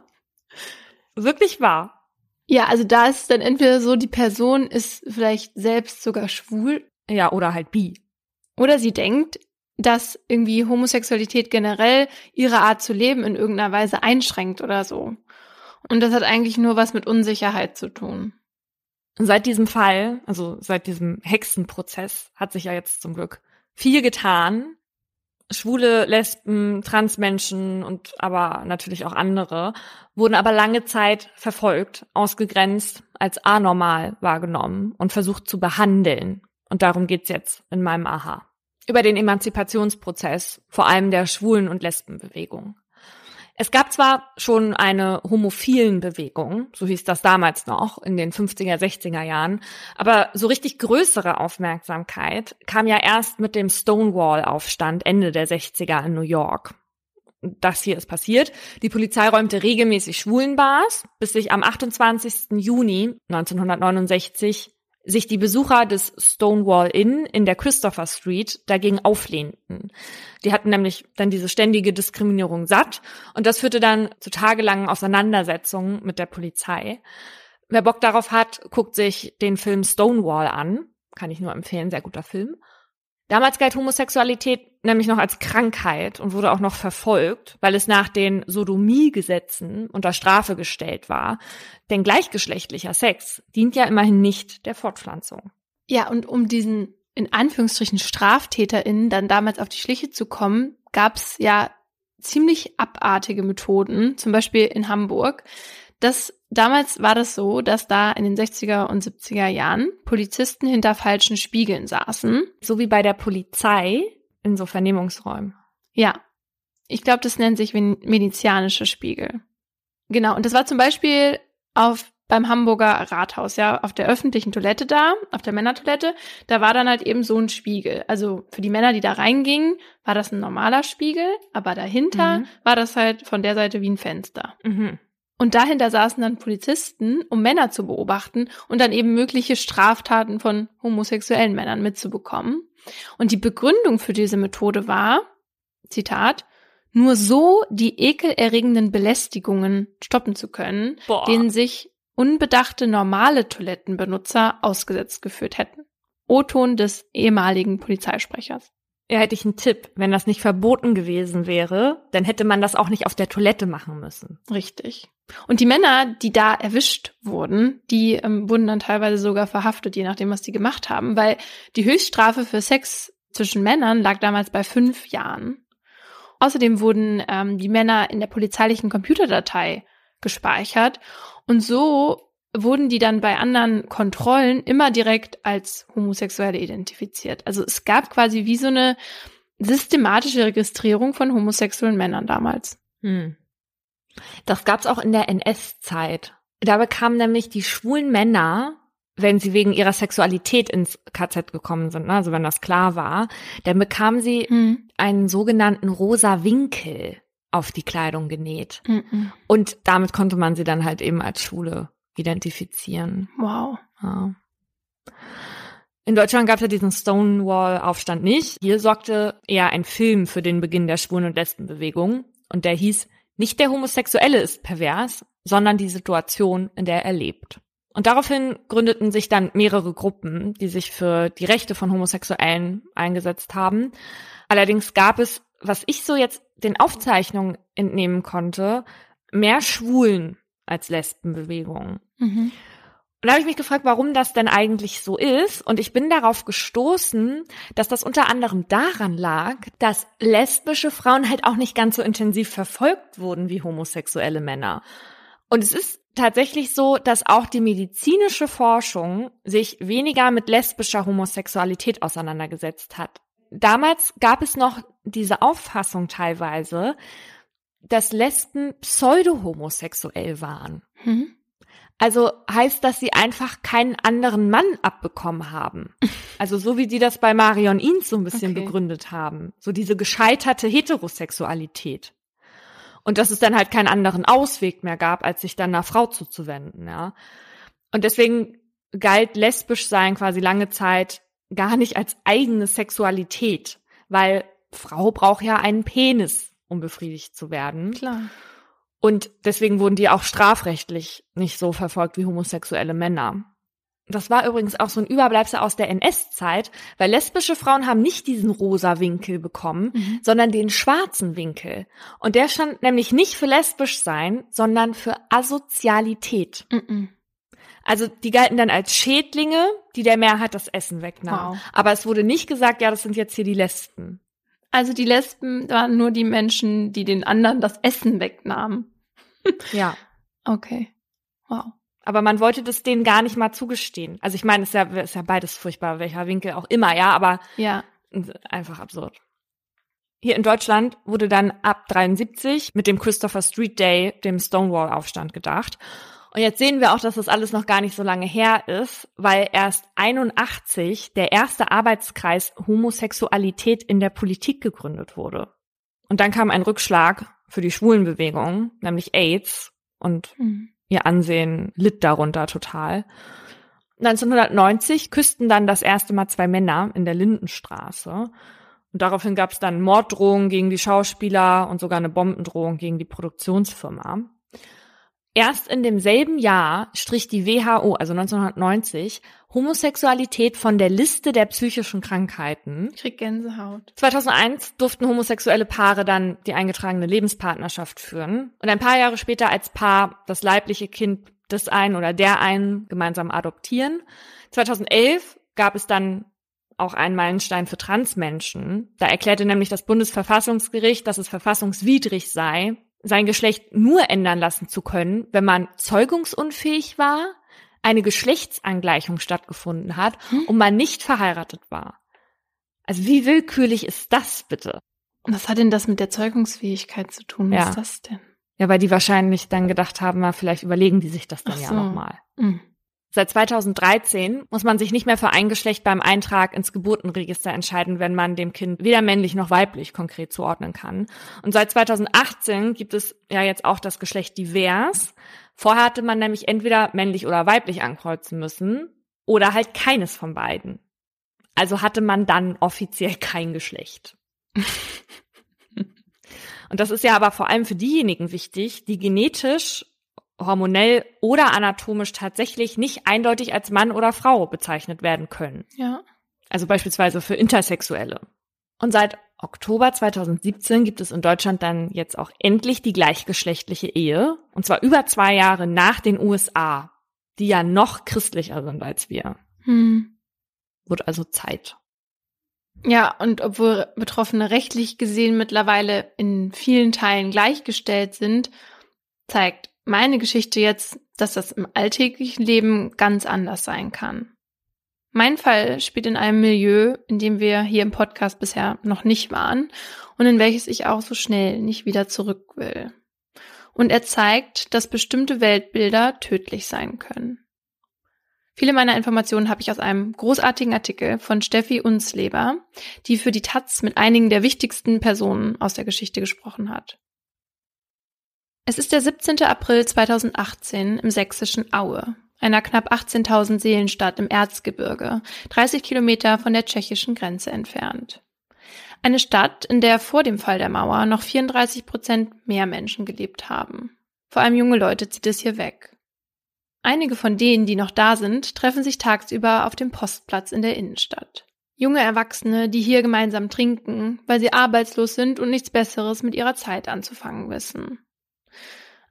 Wirklich wahr. Ja, also da ist dann entweder so, die Person ist vielleicht selbst sogar schwul. Ja, oder halt bi. Oder sie denkt, dass irgendwie Homosexualität generell ihre Art zu leben in irgendeiner Weise einschränkt oder so. Und das hat eigentlich nur was mit Unsicherheit zu tun. Seit diesem Fall, also seit diesem Hexenprozess, hat sich ja jetzt zum Glück viel getan schwule, Lesben, Transmenschen und aber natürlich auch andere wurden aber lange Zeit verfolgt, ausgegrenzt, als anormal wahrgenommen und versucht zu behandeln. Und darum geht's jetzt in meinem Aha. Über den Emanzipationsprozess, vor allem der Schwulen- und Lesbenbewegung. Es gab zwar schon eine homophilen Bewegung, so hieß das damals noch, in den 50er, 60er Jahren, aber so richtig größere Aufmerksamkeit kam ja erst mit dem Stonewall-Aufstand Ende der 60er in New York. Das hier ist passiert. Die Polizei räumte regelmäßig Schwulenbars, bis sich am 28. Juni 1969 sich die Besucher des Stonewall Inn in der Christopher Street dagegen auflehnten. Die hatten nämlich dann diese ständige Diskriminierung satt und das führte dann zu tagelangen Auseinandersetzungen mit der Polizei. Wer Bock darauf hat, guckt sich den Film Stonewall an. Kann ich nur empfehlen, sehr guter Film. Damals galt Homosexualität nämlich noch als Krankheit und wurde auch noch verfolgt, weil es nach den Sodomie-Gesetzen unter Strafe gestellt war. Denn gleichgeschlechtlicher Sex dient ja immerhin nicht der Fortpflanzung. Ja, und um diesen in Anführungsstrichen StraftäterInnen dann damals auf die Schliche zu kommen, gab es ja ziemlich abartige Methoden, zum Beispiel in Hamburg. Das Damals war das so, dass da in den 60er und 70er Jahren Polizisten hinter falschen Spiegeln saßen. So wie bei der Polizei in so Vernehmungsräumen. Ja. Ich glaube, das nennt sich venezianische Spiegel. Genau. Und das war zum Beispiel auf beim Hamburger Rathaus, ja, auf der öffentlichen Toilette da, auf der Männertoilette, da war dann halt eben so ein Spiegel. Also für die Männer, die da reingingen, war das ein normaler Spiegel, aber dahinter mhm. war das halt von der Seite wie ein Fenster. Mhm. Und dahinter saßen dann Polizisten, um Männer zu beobachten und dann eben mögliche Straftaten von homosexuellen Männern mitzubekommen. Und die Begründung für diese Methode war, Zitat, nur so die ekelerregenden Belästigungen stoppen zu können, Boah. denen sich unbedachte normale Toilettenbenutzer ausgesetzt geführt hätten. O-Ton des ehemaligen Polizeisprechers. Ja, hätte ich einen Tipp. Wenn das nicht verboten gewesen wäre, dann hätte man das auch nicht auf der Toilette machen müssen. Richtig. Und die Männer, die da erwischt wurden, die ähm, wurden dann teilweise sogar verhaftet, je nachdem, was die gemacht haben, weil die Höchststrafe für Sex zwischen Männern lag damals bei fünf Jahren. Außerdem wurden ähm, die Männer in der polizeilichen Computerdatei gespeichert und so wurden die dann bei anderen Kontrollen immer direkt als Homosexuelle identifiziert. Also es gab quasi wie so eine systematische Registrierung von homosexuellen Männern damals. Hm. Das gab's auch in der NS-Zeit. Da bekamen nämlich die schwulen Männer, wenn sie wegen ihrer Sexualität ins KZ gekommen sind, ne, also wenn das klar war, dann bekamen sie Hm. einen sogenannten rosa Winkel auf die Kleidung genäht. Mhm. Und damit konnte man sie dann halt eben als Schwule identifizieren. Wow. Ja. In Deutschland gab es ja diesen Stonewall-Aufstand nicht. Hier sorgte eher ein Film für den Beginn der Schwulen- und Lesbenbewegung. Und der hieß, nicht der Homosexuelle ist pervers, sondern die Situation, in der er lebt. Und daraufhin gründeten sich dann mehrere Gruppen, die sich für die Rechte von Homosexuellen eingesetzt haben. Allerdings gab es, was ich so jetzt den Aufzeichnungen entnehmen konnte, mehr Schwulen als Lesbenbewegungen. Mhm. Und da habe ich mich gefragt, warum das denn eigentlich so ist. Und ich bin darauf gestoßen, dass das unter anderem daran lag, dass lesbische Frauen halt auch nicht ganz so intensiv verfolgt wurden wie homosexuelle Männer. Und es ist tatsächlich so, dass auch die medizinische Forschung sich weniger mit lesbischer Homosexualität auseinandergesetzt hat. Damals gab es noch diese Auffassung teilweise, dass Lesben pseudo-homosexuell waren. Mhm. Also heißt, dass sie einfach keinen anderen Mann abbekommen haben. Also so wie die das bei Marion Eanes so ein bisschen Okay. begründet haben. So diese gescheiterte Heterosexualität. Und dass es dann halt keinen anderen Ausweg mehr gab, als sich dann einer Frau zuzuwenden, ja. Und deswegen galt lesbisch sein quasi lange Zeit gar nicht als eigene Sexualität, weil Frau braucht ja einen Penis, um befriedigt zu werden. Klar. Und deswegen wurden die auch strafrechtlich nicht so verfolgt wie homosexuelle Männer. Das war übrigens auch so ein Überbleibsel aus der NS-Zeit, weil lesbische Frauen haben nicht diesen rosa Winkel bekommen, Mhm. sondern den schwarzen Winkel. Und der stand nämlich nicht für lesbisch sein, sondern für Asozialität. Mhm. Also die galten dann als Schädlinge, die der Mehrheit das Essen wegnahmen. Wow. Aber es wurde nicht gesagt, ja, das sind jetzt hier die Lesben. Also die Lesben waren nur die Menschen, die den anderen das Essen wegnahmen. Ja. Okay. Wow. Aber man wollte das denen gar nicht mal zugestehen. Also ich meine, es ist ja, ist ja beides furchtbar, welcher Winkel auch immer, ja, aber Ja. einfach absurd. Hier in Deutschland wurde dann ab 73 mit dem Christopher Street Day, dem Stonewall-Aufstand gedacht. Und jetzt sehen wir auch, dass das alles noch gar nicht so lange her ist, weil erst 81 der erste Arbeitskreis Homosexualität in der Politik gegründet wurde. Und dann kam ein Rückschlag für die Schwulenbewegung, nämlich AIDS. Und Mhm. ihr Ansehen litt darunter total. 1990 küssten dann das erste Mal zwei Männer in der Lindenstraße. Und daraufhin gab es dann Morddrohungen gegen die Schauspieler und sogar eine Bombendrohung gegen die Produktionsfirma. Erst in demselben Jahr strich die WHO, also 1990, Homosexualität von der Liste der psychischen Krankheiten. Ich krieg Gänsehaut. 2001 durften homosexuelle Paare dann die eingetragene Lebenspartnerschaft führen und ein paar Jahre später als Paar das leibliche Kind des einen oder der einen gemeinsam adoptieren. 2011 gab es dann auch einen Meilenstein für Transmenschen. Da erklärte nämlich das Bundesverfassungsgericht, dass es verfassungswidrig sei, sein Geschlecht nur ändern lassen zu können, wenn man zeugungsunfähig war, eine Geschlechtsangleichung stattgefunden hat Hm? und man nicht verheiratet war. Also wie willkürlich ist das bitte? Was hat denn das mit der Zeugungsfähigkeit zu tun? Was Ja. ist das denn? Ja, weil die wahrscheinlich dann gedacht haben, na, vielleicht überlegen die sich das dann Ach ja so. nochmal. Mhm. Seit 2013 muss man sich nicht mehr für ein Geschlecht beim Eintrag ins Geburtenregister entscheiden, wenn man dem Kind weder männlich noch weiblich konkret zuordnen kann. Und seit 2018 gibt es ja jetzt auch das Geschlecht divers. Vorher hatte man nämlich entweder männlich oder weiblich ankreuzen müssen oder halt keines von beiden. Also hatte man dann offiziell kein Geschlecht. Und das ist ja aber vor allem für diejenigen wichtig, die genetisch hormonell oder anatomisch tatsächlich nicht eindeutig als Mann oder Frau bezeichnet werden können. Ja. Also beispielsweise für Intersexuelle. Und seit Oktober 2017 gibt es in Deutschland dann jetzt auch endlich die gleichgeschlechtliche Ehe. Und zwar über zwei Jahre nach den USA, die ja noch christlicher sind als wir. Hm. Wird also Zeit. Ja, und obwohl Betroffene rechtlich gesehen mittlerweile in vielen Teilen gleichgestellt sind, zeigt meine Geschichte jetzt, dass das im alltäglichen Leben ganz anders sein kann. Mein Fall spielt in einem Milieu, in dem wir hier im Podcast bisher noch nicht waren und in welches ich auch so schnell nicht wieder zurück will. Und er zeigt, dass bestimmte Weltbilder tödlich sein können. Viele meiner Informationen habe ich aus einem großartigen Artikel von Steffi Unsleber, die für die Taz mit einigen der wichtigsten Personen aus der Geschichte gesprochen hat. Es ist der 17. April 2018 im sächsischen Aue, einer knapp 18.000 Seelenstadt im Erzgebirge, 30 Kilometer von der tschechischen Grenze entfernt. Eine Stadt, in der vor dem Fall der Mauer noch 34 Prozent mehr Menschen gelebt haben. Vor allem junge Leute zieht es hier weg. Einige von denen, die noch da sind, treffen sich tagsüber auf dem Postplatz in der Innenstadt. Junge Erwachsene, die hier gemeinsam trinken, weil sie arbeitslos sind und nichts Besseres mit ihrer Zeit anzufangen wissen.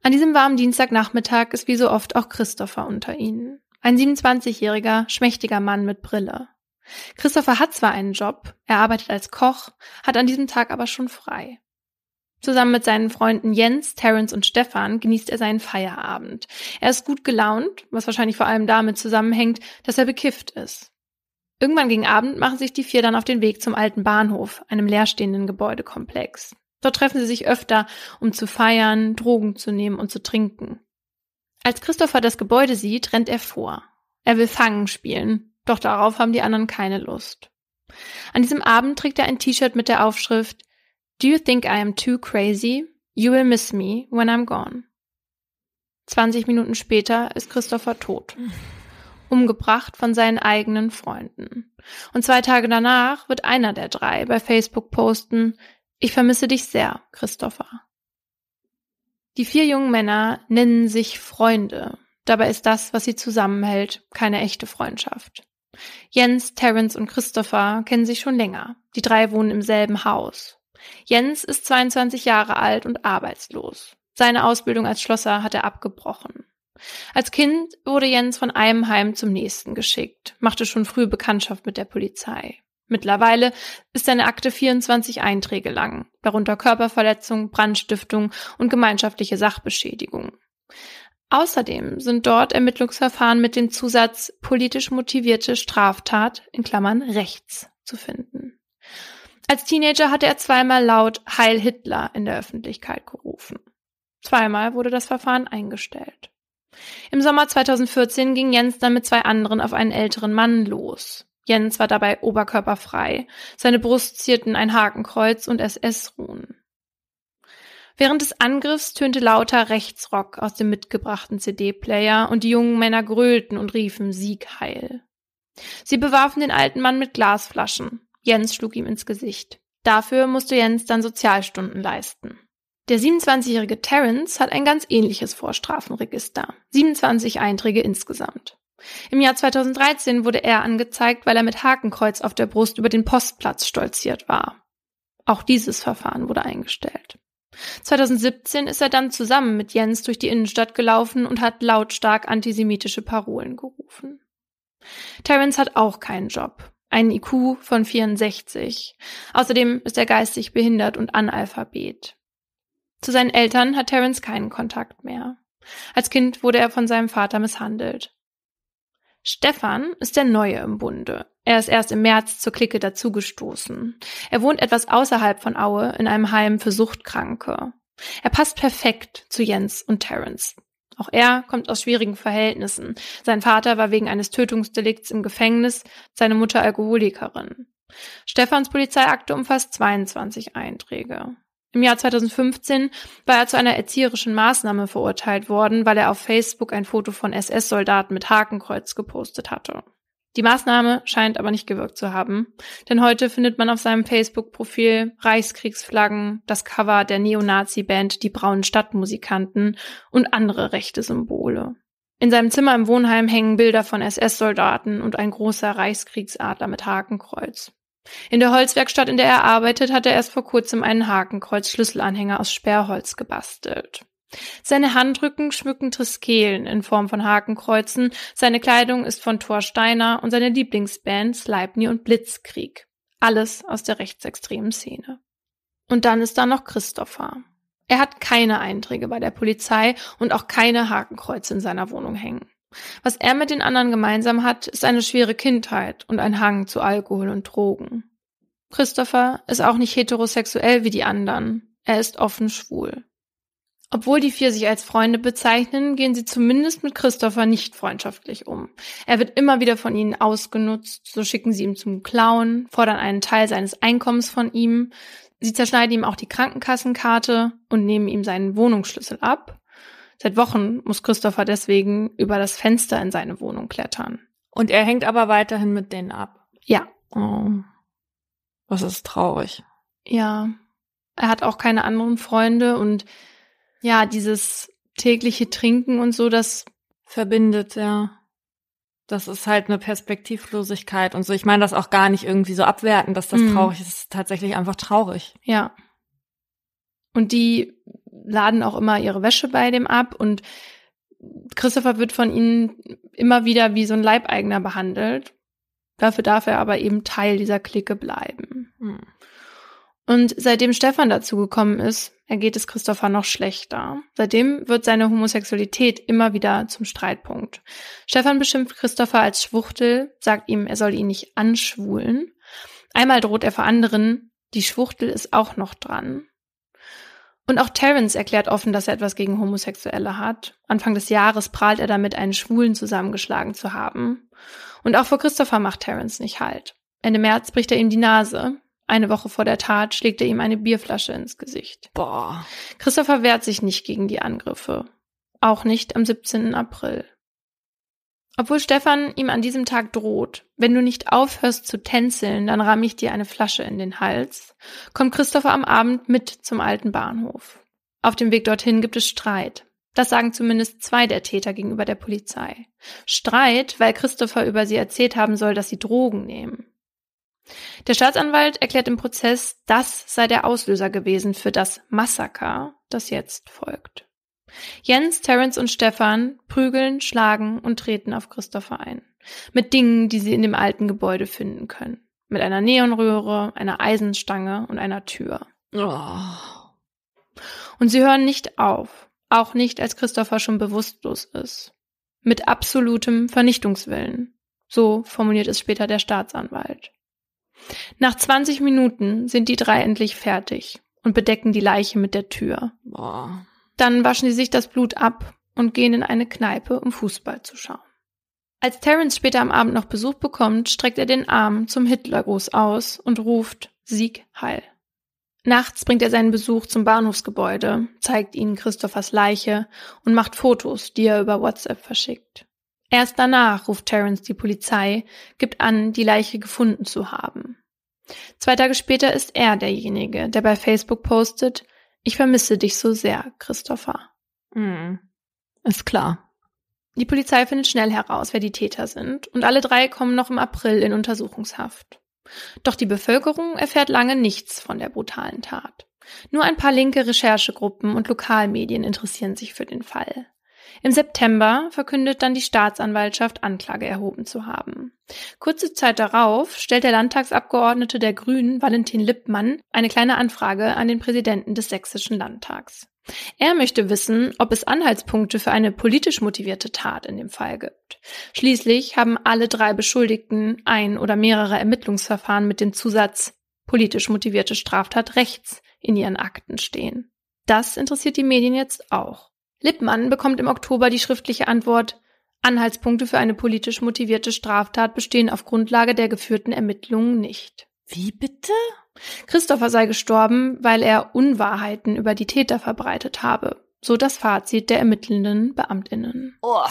An diesem warmen Dienstagnachmittag ist wie so oft auch Christopher unter ihnen. Ein 27-jähriger, schmächtiger Mann mit Brille. Christopher hat zwar einen Job, er arbeitet als Koch, hat an diesem Tag aber schon frei. Zusammen mit seinen Freunden Jens, Terence und Stefan genießt er seinen Feierabend. Er ist gut gelaunt, was wahrscheinlich vor allem damit zusammenhängt, dass er bekifft ist. Irgendwann gegen Abend machen sich die vier dann auf den Weg zum alten Bahnhof, einem leerstehenden Gebäudekomplex. Dort treffen sie sich öfter, um zu feiern, Drogen zu nehmen und zu trinken. Als Christopher das Gebäude sieht, rennt er vor. Er will Fangen spielen, doch darauf haben die anderen keine Lust. An diesem Abend trägt er ein T-Shirt mit der Aufschrift Do you think I am too crazy? You will miss me when I'm gone. 20 Minuten später ist Christopher tot. Umgebracht von seinen eigenen Freunden. Und zwei Tage danach wird einer der drei bei Facebook posten, ich vermisse dich sehr, Christopher. Die vier jungen Männer nennen sich Freunde. Dabei ist das, was sie zusammenhält, keine echte Freundschaft. Jens, Terence und Christopher kennen sich schon länger. Die drei wohnen im selben Haus. Jens ist 22 Jahre alt und arbeitslos. Seine Ausbildung als Schlosser hat er abgebrochen. Als Kind wurde Jens von einem Heim zum nächsten geschickt, machte schon früh Bekanntschaft mit der Polizei. Mittlerweile ist seine Akte 24 Einträge lang, darunter Körperverletzung, Brandstiftung und gemeinschaftliche Sachbeschädigung. Außerdem sind dort Ermittlungsverfahren mit dem Zusatz politisch motivierte Straftat in Klammern rechts zu finden. Als Teenager hatte er zweimal laut Heil Hitler in der Öffentlichkeit gerufen. Zweimal wurde das Verfahren eingestellt. Im Sommer 2014 ging Jens dann mit zwei anderen auf einen älteren Mann los. Jens war dabei oberkörperfrei. Seine Brust zierten ein Hakenkreuz und SS-Ruhen. Während des Angriffs tönte lauter Rechtsrock aus dem mitgebrachten CD-Player und die jungen Männer grölten und riefen Sieg heil. Sie bewarfen den alten Mann mit Glasflaschen. Jens schlug ihm ins Gesicht. Dafür musste Jens dann Sozialstunden leisten. Der 27-jährige Terence hat ein ganz ähnliches Vorstrafenregister. 27 Einträge insgesamt. Im Jahr 2013 wurde er angezeigt, weil er mit Hakenkreuz auf der Brust über den Postplatz stolziert war. Auch dieses Verfahren wurde eingestellt. 2017 ist er dann zusammen mit Jens durch die Innenstadt gelaufen und hat lautstark antisemitische Parolen gerufen. Terence hat auch keinen Job, einen IQ von 64. Außerdem ist er geistig behindert und Analphabet. Zu seinen Eltern hat Terence keinen Kontakt mehr. Als Kind wurde er von seinem Vater misshandelt. Stefan ist der Neue im Bunde. Er ist erst im März zur Clique dazugestoßen. Er wohnt etwas außerhalb von Aue in einem Heim für Suchtkranke. Er passt perfekt zu Jens und Terence. Auch er kommt aus schwierigen Verhältnissen. Sein Vater war wegen eines Tötungsdelikts im Gefängnis, seine Mutter Alkoholikerin. Stefans Polizeiakte umfasst 22 Einträge. Im Jahr 2015 war er zu einer erzieherischen Maßnahme verurteilt worden, weil er auf Facebook ein Foto von SS-Soldaten mit Hakenkreuz gepostet hatte. Die Maßnahme scheint aber nicht gewirkt zu haben, denn heute findet man auf seinem Facebook-Profil Reichskriegsflaggen, das Cover der Neonazi-Band Die Braunen Stadtmusikanten und andere rechte Symbole. In seinem Zimmer im Wohnheim hängen Bilder von SS-Soldaten und ein großer Reichskriegsadler mit Hakenkreuz. In der Holzwerkstatt, in der er arbeitet, hat er erst vor kurzem einen Hakenkreuz-Schlüsselanhänger aus Sperrholz gebastelt. Seine Handrücken schmücken Triskelen in Form von Hakenkreuzen, seine Kleidung ist von Thor Steiner und seine Lieblingsband Sleipnir und Blitzkrieg. Alles aus der rechtsextremen Szene. Und dann ist da noch Christopher. Er hat keine Einträge bei der Polizei und auch keine Hakenkreuze in seiner Wohnung hängen. Was er mit den anderen gemeinsam hat, ist eine schwere Kindheit und ein Hang zu Alkohol und Drogen. Christopher ist auch nicht heterosexuell wie die anderen. Er ist offen schwul. Obwohl die vier sich als Freunde bezeichnen, gehen sie zumindest mit Christopher nicht freundschaftlich um. Er wird immer wieder von ihnen ausgenutzt, so schicken sie ihm zum Klauen, fordern einen Teil seines Einkommens von ihm, sie zerschneiden ihm auch die Krankenkassenkarte und nehmen ihm seinen Wohnungsschlüssel ab. Seit Wochen muss Christopher deswegen über das Fenster in seine Wohnung klettern. Und er hängt aber weiterhin mit denen ab. Ja. Oh. Das ist traurig. Ja. Er hat auch keine anderen Freunde und ja, dieses tägliche Trinken und so, das verbindet, ja. Das ist halt eine Perspektivlosigkeit und so. Ich meine das auch gar nicht irgendwie so abwerten, dass das mm. traurig ist. Es ist tatsächlich einfach traurig. Ja. Und die laden auch immer ihre Wäsche bei dem ab und Christopher wird von ihnen immer wieder wie so ein Leibeigener behandelt. Dafür darf er aber eben Teil dieser Clique bleiben. Mm. Und seitdem Stefan dazugekommen ist, ergeht es Christopher noch schlechter. Seitdem wird seine Homosexualität immer wieder zum Streitpunkt. Stefan beschimpft Christopher als Schwuchtel, sagt ihm, er soll ihn nicht anschwulen. Einmal droht er vor anderen, die Schwuchtel ist auch noch dran. Und auch Terence erklärt offen, dass er etwas gegen Homosexuelle hat. Anfang des Jahres prahlt er damit, einen Schwulen zusammengeschlagen zu haben. Und auch vor Christopher macht Terence nicht halt. Ende März bricht er ihm die Nase. Eine Woche vor der Tat schlägt er ihm eine Bierflasche ins Gesicht. Boah. Christopher wehrt sich nicht gegen die Angriffe. Auch nicht am 17. April. Obwohl Stefan ihm an diesem Tag droht, wenn du nicht aufhörst zu tänzeln, dann ramm ich dir eine Flasche in den Hals, kommt Christopher am Abend mit zum alten Bahnhof. Auf dem Weg dorthin gibt es Streit. Das sagen zumindest zwei der Täter gegenüber der Polizei. Streit, weil Christopher über sie erzählt haben soll, dass sie Drogen nehmen. Der Staatsanwalt erklärt im Prozess, das sei der Auslöser gewesen für das Massaker, das jetzt folgt. Jens, Terence und Stefan prügeln, schlagen und treten auf Christopher ein. Mit Dingen, die sie in dem alten Gebäude finden können. Mit einer Neonröhre, einer Eisenstange und einer Tür. Oh. Und sie hören nicht auf. Auch nicht, als Christopher schon bewusstlos ist. Mit absolutem Vernichtungswillen. So formuliert es später der Staatsanwalt. Nach 20 Minuten sind die drei endlich fertig und bedecken die Leiche mit der Tür. Boah. Dann waschen sie sich das Blut ab und gehen in eine Kneipe, um Fußball zu schauen. Als Terence später am Abend noch Besuch bekommt, streckt er den Arm zum Hitlergruß aus und ruft Sieg heil. Nachts bringt er seinen Besuch zum Bahnhofsgebäude, zeigt ihnen Christophers Leiche und macht Fotos, die er über WhatsApp verschickt. Erst danach ruft Terence die Polizei, gibt an, die Leiche gefunden zu haben. Zwei Tage später ist er derjenige, der bei Facebook postet, ich vermisse dich so sehr, Christopher. Mhm. Ist klar. Die Polizei findet schnell heraus, wer die Täter sind, und alle drei kommen noch im April in Untersuchungshaft. Doch die Bevölkerung erfährt lange nichts von der brutalen Tat. Nur ein paar linke Recherchegruppen und Lokalmedien interessieren sich für den Fall. Im September verkündet dann die Staatsanwaltschaft, Anklage erhoben zu haben. Kurze Zeit darauf stellt der Landtagsabgeordnete der Grünen, Valentin Lippmann, eine kleine Anfrage an den Präsidenten des Sächsischen Landtags. Er möchte wissen, ob es Anhaltspunkte für eine politisch motivierte Tat in dem Fall gibt. Schließlich haben alle drei Beschuldigten ein oder mehrere Ermittlungsverfahren mit dem Zusatz politisch motivierte Straftat rechts in ihren Akten stehen. Das interessiert die Medien jetzt auch. Lippmann bekommt im Oktober die schriftliche Antwort, Anhaltspunkte für eine politisch motivierte Straftat bestehen auf Grundlage der geführten Ermittlungen nicht. Wie bitte? Christopher sei gestorben, weil er Unwahrheiten über die Täter verbreitet habe. So das Fazit der ermittelnden Beamtinnen. Oh.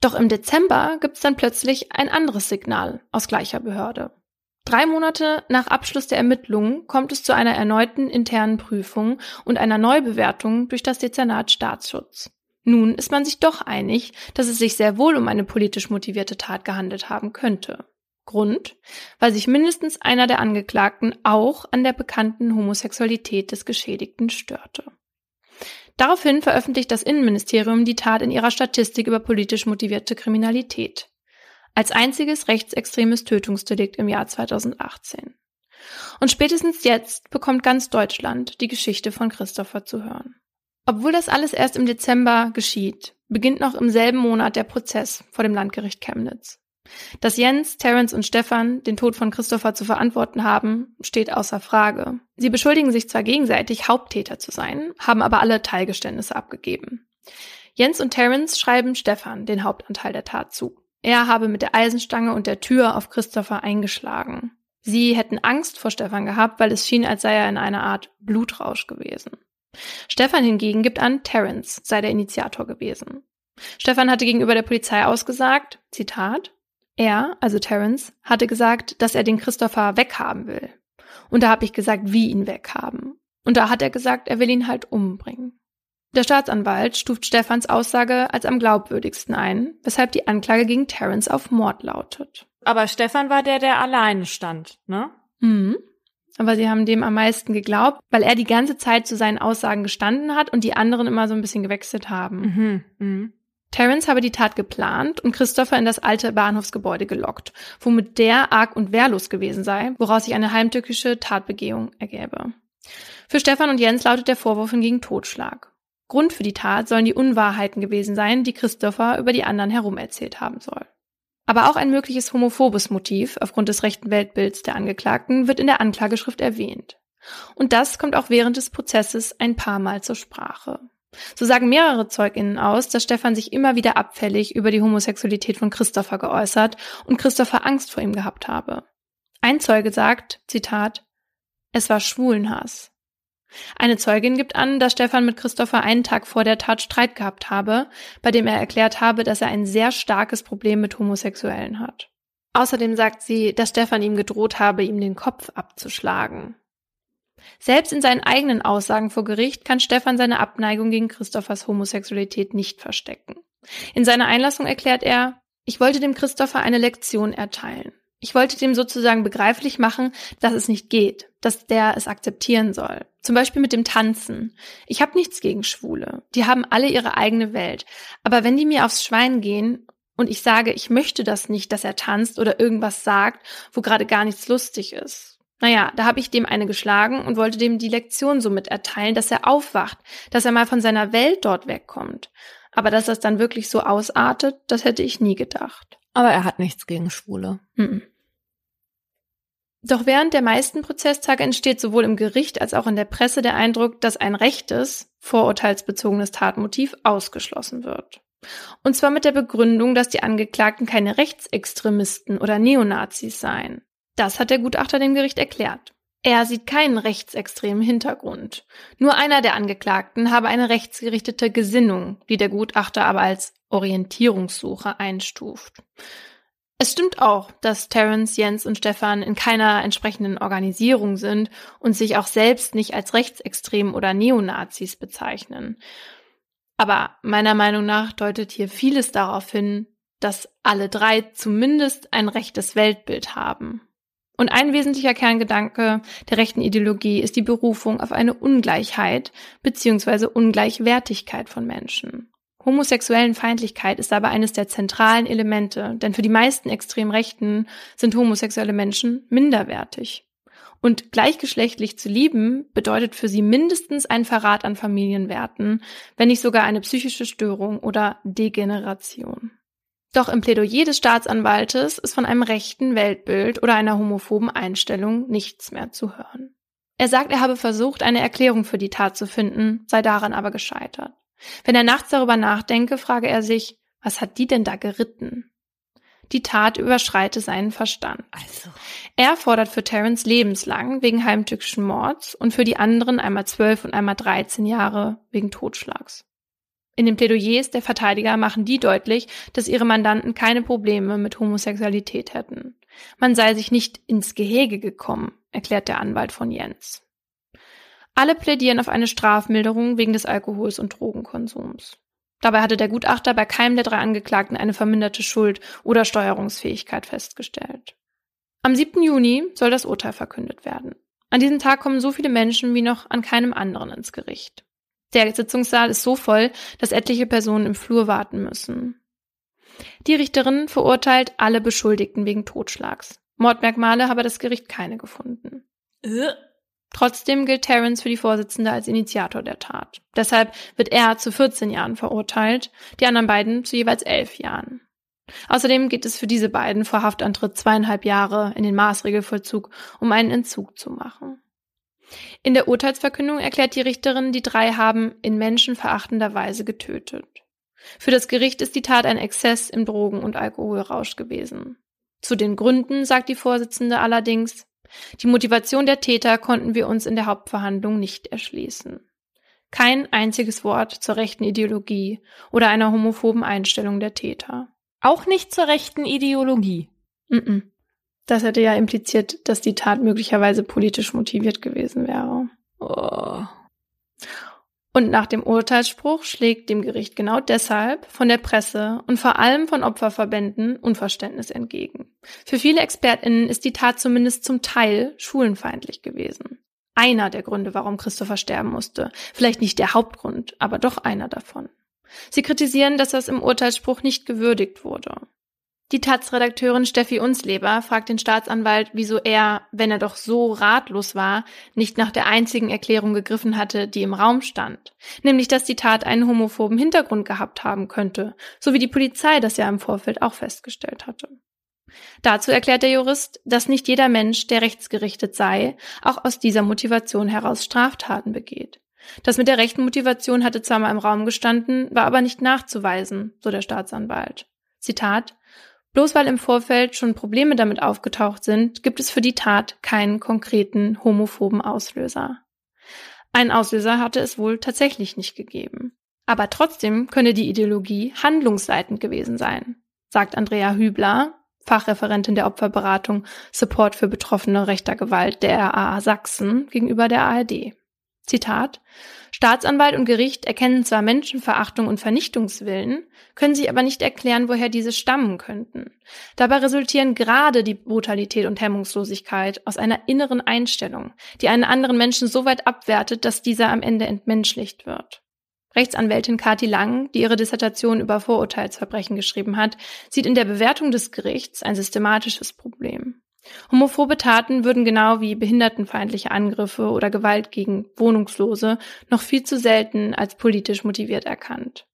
Doch im Dezember gibt's dann plötzlich ein anderes Signal aus gleicher Behörde. Drei Monate nach Abschluss der Ermittlungen kommt es zu einer erneuten internen Prüfung und einer Neubewertung durch das Dezernat Staatsschutz. Nun ist man sich doch einig, dass es sich sehr wohl um eine politisch motivierte Tat gehandelt haben könnte. Grund, weil sich mindestens einer der Angeklagten auch an der bekannten Homosexualität des Geschädigten störte. Daraufhin veröffentlicht das Innenministerium die Tat in ihrer Statistik über politisch motivierte Kriminalität als einziges rechtsextremes Tötungsdelikt im Jahr 2018. Und spätestens jetzt bekommt ganz Deutschland die Geschichte von Christopher zu hören. Obwohl das alles erst im Dezember geschieht, beginnt noch im selben Monat der Prozess vor dem Landgericht Chemnitz. Dass Jens, Terence und Stefan den Tod von Christopher zu verantworten haben, steht außer Frage. Sie beschuldigen sich zwar gegenseitig, Haupttäter zu sein, haben aber alle Teilgeständnisse abgegeben. Jens und Terence schreiben Stefan den Hauptanteil der Tat zu. Er habe mit der Eisenstange und der Tür auf Christopher eingeschlagen. Sie hätten Angst vor Stefan gehabt, weil es schien, als sei er in einer Art Blutrausch gewesen. Stefan hingegen gibt an, Terence sei der Initiator gewesen. Stefan hatte gegenüber der Polizei ausgesagt, Zitat, er, also Terence, hatte gesagt, dass er den Christopher weghaben will. Und da habe ich gesagt, wie ihn weghaben. Und da hat er gesagt, er will ihn halt umbringen. Der Staatsanwalt stuft Stefans Aussage als am glaubwürdigsten ein, weshalb die Anklage gegen Terence auf Mord lautet. Aber Stefan war der, der alleine stand, ne? Mhm. Aber sie haben dem am meisten geglaubt, weil er die ganze Zeit zu seinen Aussagen gestanden hat und die anderen immer so ein bisschen gewechselt haben. Mhm. Mhm. Terence habe die Tat geplant und Christopher in das alte Bahnhofsgebäude gelockt, womit der arg und wehrlos gewesen sei, woraus sich eine heimtückische Tatbegehung ergäbe. Für Stefan und Jens lautet der Vorwurf hingegen Totschlag. Grund für die Tat sollen die Unwahrheiten gewesen sein, die Christopher über die anderen herum erzählt haben soll. Aber auch ein mögliches homophobes Motiv aufgrund des rechten Weltbilds der Angeklagten wird in der Anklageschrift erwähnt. Und das kommt auch während des Prozesses ein paar Mal zur Sprache. So sagen mehrere Zeuginnen aus, dass Stefan sich immer wieder abfällig über die Homosexualität von Christopher geäußert und Christopher Angst vor ihm gehabt habe. Ein Zeuge sagt, Zitat, es war Schwulenhass. Eine Zeugin gibt an, dass Stefan mit Christopher einen Tag vor der Tat Streit gehabt habe, bei dem er erklärt habe, dass er ein sehr starkes Problem mit Homosexuellen hat. Außerdem sagt sie, dass Stefan ihm gedroht habe, ihm den Kopf abzuschlagen. Selbst in seinen eigenen Aussagen vor Gericht kann Stefan seine Abneigung gegen Christophers Homosexualität nicht verstecken. In seiner Einlassung erklärt er, ich wollte dem Christopher eine Lektion erteilen. Ich wollte dem sozusagen begreiflich machen, dass es nicht geht, dass der es akzeptieren soll. Zum Beispiel mit dem Tanzen. Ich habe nichts gegen Schwule. Die haben alle ihre eigene Welt. Aber wenn die mir aufs Schwein gehen und ich sage, ich möchte das nicht, dass er tanzt oder irgendwas sagt, wo gerade gar nichts lustig ist, naja, da habe ich dem eine geschlagen und wollte dem die Lektion somit erteilen, dass er aufwacht, dass er mal von seiner Welt dort wegkommt. Aber dass das dann wirklich so ausartet, das hätte ich nie gedacht. Aber er hat nichts gegen Schwule. Mhm. Doch während der meisten Prozesstage entsteht sowohl im Gericht als auch in der Presse der Eindruck, dass ein rechtes, vorurteilsbezogenes Tatmotiv ausgeschlossen wird. Und zwar mit der Begründung, dass die Angeklagten keine Rechtsextremisten oder Neonazis seien. Das hat der Gutachter dem Gericht erklärt. Er sieht keinen rechtsextremen Hintergrund. Nur einer der Angeklagten habe eine rechtsgerichtete Gesinnung, die der Gutachter aber als Orientierungssuche einstuft. Es stimmt auch, dass Terence, Jens und Stefan in keiner entsprechenden Organisierung sind und sich auch selbst nicht als rechtsextrem oder Neonazis bezeichnen. Aber meiner Meinung nach deutet hier vieles darauf hin, dass alle drei zumindest ein rechtes Weltbild haben. Und ein wesentlicher Kerngedanke der rechten Ideologie ist die Berufung auf eine Ungleichheit bzw. Ungleichwertigkeit von Menschen. Homosexuellen Feindlichkeit ist aber eines der zentralen Elemente, denn für die meisten extrem Rechten sind homosexuelle Menschen minderwertig. Und gleichgeschlechtlich zu lieben bedeutet für sie mindestens ein Verrat an Familienwerten, wenn nicht sogar eine psychische Störung oder Degeneration. Doch im Plädoyer des Staatsanwaltes ist von einem rechten Weltbild oder einer homophoben Einstellung nichts mehr zu hören. Er sagt, er habe versucht, eine Erklärung für die Tat zu finden, sei daran aber gescheitert. Wenn er nachts darüber nachdenke, frage er sich, was hat die denn da geritten? Die Tat überschreite seinen Verstand. Also. Er fordert für Terence lebenslang wegen heimtückischen Mords und für die anderen einmal zwölf und einmal dreizehn Jahre wegen Totschlags. In den Plädoyers der Verteidiger machen die deutlich, dass ihre Mandanten keine Probleme mit Homosexualität hätten. Man sei sich nicht ins Gehege gekommen, erklärt der Anwalt von Jens. Alle plädieren auf eine Strafmilderung wegen des Alkohols und Drogenkonsums. Dabei hatte der Gutachter bei keinem der drei Angeklagten eine verminderte Schuld oder Steuerungsfähigkeit festgestellt. Am 7. Juni soll das Urteil verkündet werden. An diesem Tag kommen so viele Menschen wie noch an keinem anderen ins Gericht. Der Sitzungssaal ist so voll, dass etliche Personen im Flur warten müssen. Die Richterin verurteilt alle Beschuldigten wegen Totschlags. Mordmerkmale habe das Gericht keine gefunden. Trotzdem gilt Terence für die Vorsitzende als Initiator der Tat. Deshalb wird er zu 14 Jahren verurteilt, die anderen beiden zu jeweils 11 Jahren. Außerdem geht es für diese beiden vor Haftantritt zweieinhalb Jahre in den Maßregelvollzug, um einen Entzug zu machen. In der Urteilsverkündung erklärt die Richterin, die drei haben in menschenverachtender Weise getötet. Für das Gericht ist die Tat ein Exzess im Drogen- und Alkoholrausch gewesen. Zu den Gründen sagt die Vorsitzende allerdings, die Motivation der Täter konnten wir uns in der Hauptverhandlung nicht erschließen. Kein einziges Wort zur rechten Ideologie oder einer homophoben Einstellung der Täter. Auch nicht zur rechten Ideologie. Mm. Das hätte ja impliziert, dass die Tat möglicherweise politisch motiviert gewesen wäre. Oh. Und nach dem Urteilsspruch schlägt dem Gericht genau deshalb von der Presse und vor allem von Opferverbänden Unverständnis entgegen. Für viele ExpertInnen ist die Tat zumindest zum Teil schulenfeindlich gewesen. Einer der Gründe, warum Christopher sterben musste. Vielleicht nicht der Hauptgrund, aber doch einer davon. Sie kritisieren, dass das im Urteilsspruch nicht gewürdigt wurde. Die Taz-Redakteurin Steffi Unsleber fragt den Staatsanwalt, wieso er, wenn er doch so ratlos war, nicht nach der einzigen Erklärung gegriffen hatte, die im Raum stand. Nämlich, dass die Tat einen homophoben Hintergrund gehabt haben könnte, so wie die Polizei das ja im Vorfeld auch festgestellt hatte. Dazu erklärt der Jurist, dass nicht jeder Mensch, der rechtsgerichtet sei, auch aus dieser Motivation heraus Straftaten begeht. Das mit der rechten Motivation hatte zwar mal im Raum gestanden, war aber nicht nachzuweisen, so der Staatsanwalt. Zitat Bloß weil im Vorfeld schon Probleme damit aufgetaucht sind, gibt es für die Tat keinen konkreten homophoben Auslöser. Ein Auslöser hatte es wohl tatsächlich nicht gegeben. Aber trotzdem könne die Ideologie handlungsleitend gewesen sein, sagt Andrea Hübler, Fachreferentin der Opferberatung Support für Betroffene rechter Gewalt der RAA Sachsen gegenüber der ARD. Zitat Staatsanwalt und Gericht erkennen zwar Menschenverachtung und Vernichtungswillen, können sich aber nicht erklären, woher diese stammen könnten. Dabei resultieren gerade die Brutalität und Hemmungslosigkeit aus einer inneren Einstellung, die einen anderen Menschen so weit abwertet, dass dieser am Ende entmenschlicht wird. Rechtsanwältin Kati Lang, die ihre Dissertation über Vorurteilsverbrechen geschrieben hat, sieht in der Bewertung des Gerichts ein systematisches Problem. Homophobe Taten würden genau wie behindertenfeindliche Angriffe oder Gewalt gegen Wohnungslose noch viel zu selten als politisch motiviert erkannt.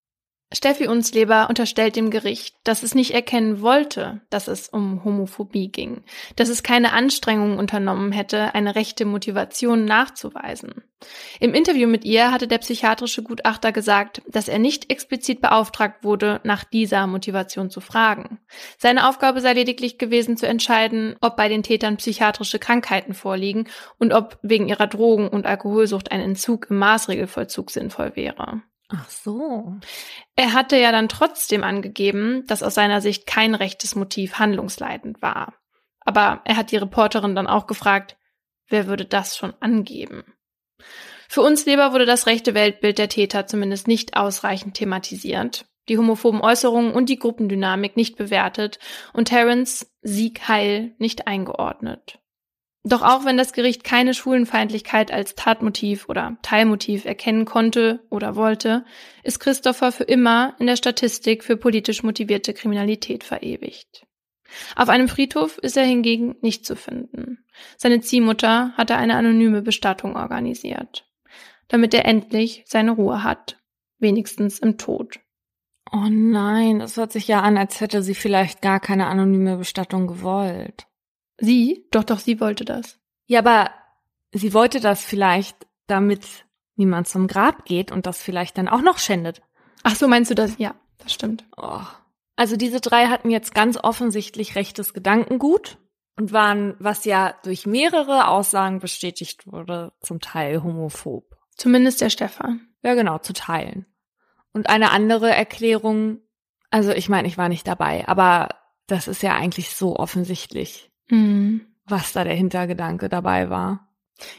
Steffi Unsleber unterstellt dem Gericht, dass es nicht erkennen wollte, dass es um Homophobie ging, dass es keine Anstrengungen unternommen hätte, eine rechte Motivation nachzuweisen. Im Interview mit ihr hatte der psychiatrische Gutachter gesagt, dass er nicht explizit beauftragt wurde, nach dieser Motivation zu fragen. Seine Aufgabe sei lediglich gewesen zu entscheiden, ob bei den Tätern psychiatrische Krankheiten vorliegen und ob wegen ihrer Drogen- und Alkoholsucht ein Entzug im Maßregelvollzug sinnvoll wäre. Ach so. Er hatte ja dann trotzdem angegeben, dass aus seiner Sicht kein rechtes Motiv handlungsleitend war. Aber er hat die Reporterin dann auch gefragt, wer würde das schon angeben? Für uns Leber wurde das rechte Weltbild der Täter zumindest nicht ausreichend thematisiert, die homophoben Äußerungen und die Gruppendynamik nicht bewertet und Terence Sieg heil nicht eingeordnet. Doch auch wenn das Gericht keine Schwulenfeindlichkeit als Tatmotiv oder Teilmotiv erkennen konnte oder wollte, ist Christopher für immer in der Statistik für politisch motivierte Kriminalität verewigt. Auf einem Friedhof ist er hingegen nicht zu finden. Seine Ziehmutter hatte eine anonyme Bestattung organisiert, damit er endlich seine Ruhe hat, wenigstens im Tod. Oh nein, das hört sich ja an, als hätte sie vielleicht gar keine anonyme Bestattung gewollt. Sie? Doch, doch, sie wollte das. Ja, aber sie wollte das vielleicht, damit niemand zum Grab geht und das vielleicht dann auch noch schändet. Ach so, meinst du das? Ja, das stimmt. Oh. Also diese drei hatten jetzt ganz offensichtlich rechtes Gedankengut und waren, was ja durch mehrere Aussagen bestätigt wurde, zum Teil homophob. Zumindest der Stefan. Ja, genau, zu teilen. Und eine andere Erklärung, also ich meine, ich war nicht dabei, aber das ist ja eigentlich so offensichtlich mhm. was da der Hintergedanke dabei war.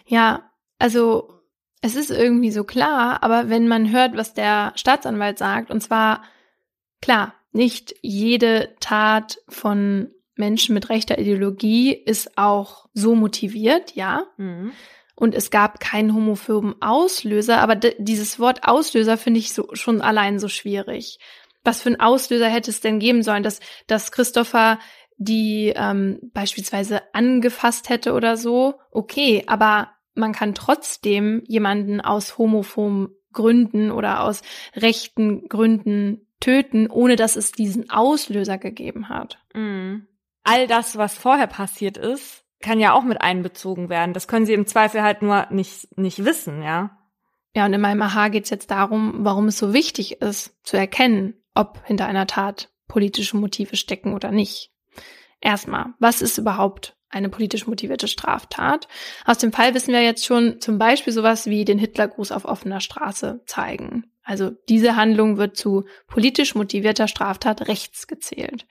Ja, also es ist irgendwie so klar, aber wenn man hört, was der Staatsanwalt sagt, und zwar klar, nicht jede Tat von Menschen mit rechter Ideologie ist auch so motiviert, ja. Mhm. Und es gab keinen homophoben Auslöser, aber dieses Wort Auslöser finde ich so, schon allein so schwierig. Was für ein Auslöser hätte es denn geben sollen, dass, dass Christopher die ähm, beispielsweise angefasst hätte oder so, okay, aber man kann trotzdem jemanden aus homophoben Gründen oder aus rechten Gründen töten, ohne dass es diesen Auslöser gegeben hat. Mhm. All das, was vorher passiert ist, kann ja auch mit einbezogen werden. Das können sie im Zweifel halt nur nicht, nicht wissen, ja. Ja, und in meinem Aha geht es jetzt darum, warum es so wichtig ist, zu erkennen, ob hinter einer Tat politische Motive stecken oder nicht. Erstmal, was ist überhaupt eine politisch motivierte Straftat? Aus dem Fall wissen wir jetzt schon zum Beispiel sowas wie den Hitlergruß auf offener Straße zeigen. Also diese Handlung wird zu politisch motivierter Straftat rechts gezählt.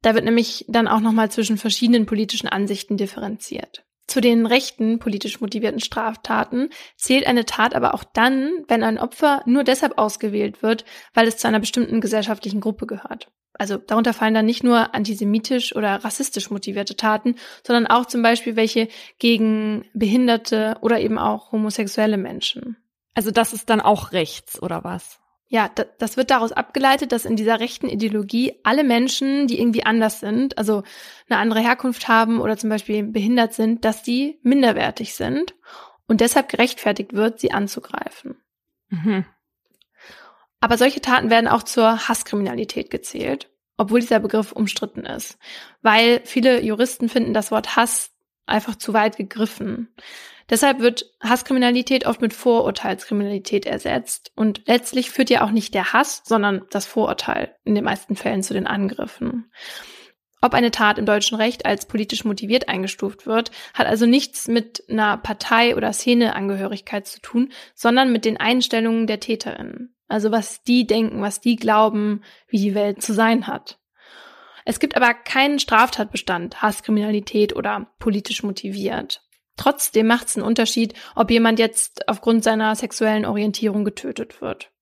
Da wird nämlich dann auch nochmal zwischen verschiedenen politischen Ansichten differenziert. Zu den rechten politisch motivierten Straftaten zählt eine Tat aber auch dann, wenn ein Opfer nur deshalb ausgewählt wird, weil es zu einer bestimmten gesellschaftlichen Gruppe gehört. Also darunter fallen dann nicht nur antisemitisch oder rassistisch motivierte Taten, sondern auch zum Beispiel welche gegen Behinderte oder eben auch homosexuelle Menschen. Also das ist dann auch rechts oder was? Ja, das wird daraus abgeleitet, dass in dieser rechten Ideologie alle Menschen, die irgendwie anders sind, also eine andere Herkunft haben oder zum Beispiel behindert sind, dass die minderwertig sind und deshalb gerechtfertigt wird, sie anzugreifen. Mhm. Aber solche Taten werden auch zur Hasskriminalität gezählt, obwohl dieser Begriff umstritten ist, weil viele Juristen finden das Wort Hass einfach zu weit gegriffen. Deshalb wird Hasskriminalität oft mit Vorurteilskriminalität ersetzt. Und letztlich führt ja auch nicht der Hass, sondern das Vorurteil in den meisten Fällen zu den Angriffen. Ob eine Tat im deutschen Recht als politisch motiviert eingestuft wird, hat also nichts mit einer Partei- oder Szeneangehörigkeit zu tun, sondern mit den Einstellungen der TäterInnen. Also was die denken, was die glauben, wie die Welt zu sein hat. Es gibt aber keinen Straftatbestand, Hasskriminalität oder politisch motiviert. Trotzdem macht es einen Unterschied, ob jemand jetzt aufgrund seiner sexuellen Orientierung getötet wird.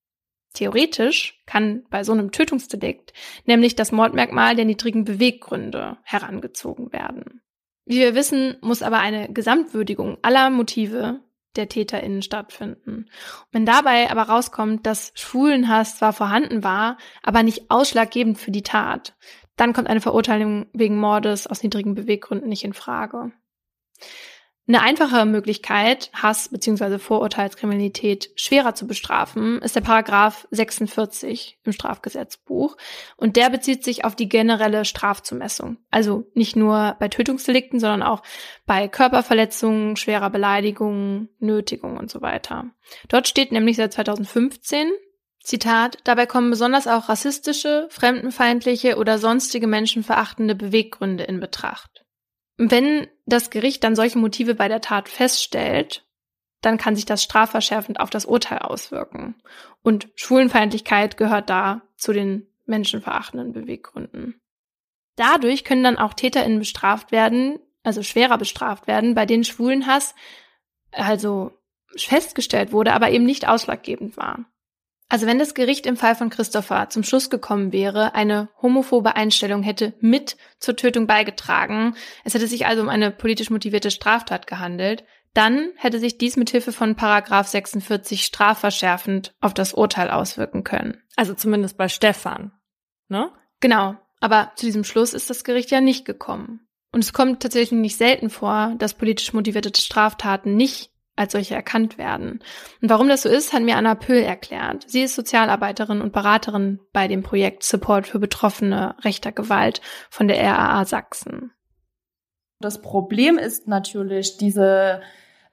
Theoretisch kann bei so einem Tötungsdelikt nämlich das Mordmerkmal der niedrigen Beweggründe herangezogen werden. Wie wir wissen, muss aber eine Gesamtwürdigung aller Motive der TäterInnen stattfinden. Wenn dabei aber rauskommt, dass Schwulenhass zwar vorhanden war, aber nicht ausschlaggebend für die Tat, dann kommt eine Verurteilung wegen Mordes aus niedrigen Beweggründen nicht in Frage. Eine einfache Möglichkeit, Hass bzw. Vorurteilskriminalität schwerer zu bestrafen, ist der Paragraph 46 im Strafgesetzbuch. Und der bezieht sich auf die generelle Strafzumessung. Also nicht nur bei Tötungsdelikten, sondern auch bei Körperverletzungen, schwerer Beleidigung, Nötigung und so weiter. Dort steht nämlich seit 2015, Zitat, dabei kommen besonders auch rassistische, fremdenfeindliche oder sonstige menschenverachtende Beweggründe in Betracht. Wenn das Gericht dann solche Motive bei der Tat feststellt, dann kann sich das strafverschärfend auf das Urteil auswirken. Und Schwulenfeindlichkeit gehört da zu den menschenverachtenden Beweggründen. Dadurch können dann auch TäterInnen bestraft werden, also schwerer bestraft werden, bei denen Schwulenhass also festgestellt wurde, aber eben nicht ausschlaggebend war. Also wenn das Gericht im Fall von Christopher zum Schluss gekommen wäre, eine homophobe Einstellung hätte mit zur Tötung beigetragen, es hätte sich also um eine politisch motivierte Straftat gehandelt, dann hätte sich dies mit Hilfe von Paragraph 46 strafverschärfend auf das Urteil auswirken können. Also zumindest bei Stefan, ne? Genau. Aber zu diesem Schluss ist das Gericht ja nicht gekommen. Und es kommt tatsächlich nicht selten vor, dass politisch motivierte Straftaten nicht als solche erkannt werden. Und warum das so ist, hat mir Anna Pöhl erklärt. Sie ist Sozialarbeiterin und Beraterin bei dem Projekt Support für Betroffene rechter Gewalt von der RAA Sachsen. Das Problem ist natürlich diese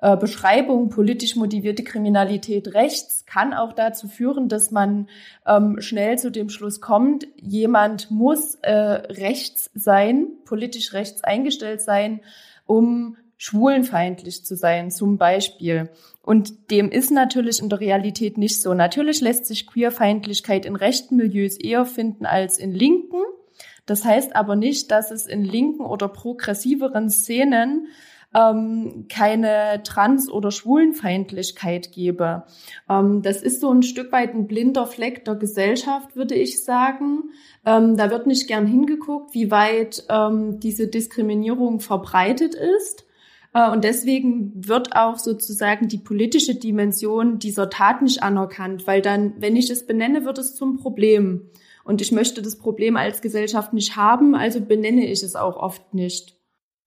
äh, Beschreibung politisch motivierte Kriminalität rechts kann auch dazu führen, dass man ähm, schnell zu dem Schluss kommt, jemand muss äh, rechts sein, politisch rechts eingestellt sein, um schwulenfeindlich zu sein, zum Beispiel. Und dem ist natürlich in der Realität nicht so. Natürlich lässt sich Queerfeindlichkeit in rechten Milieus eher finden als in linken. Das heißt aber nicht, dass es in linken oder progressiveren Szenen ähm, keine Trans- oder Schwulenfeindlichkeit gebe. Ähm, das ist so ein Stück weit ein blinder Fleck der Gesellschaft, würde ich sagen. Ähm, da wird nicht gern hingeguckt, wie weit ähm, diese Diskriminierung verbreitet ist. Äh, und deswegen wird auch sozusagen die politische Dimension dieser Tat nicht anerkannt, weil dann, wenn ich es benenne, wird es zum Problem. Und ich möchte das Problem als Gesellschaft nicht haben, also benenne ich es auch oft nicht.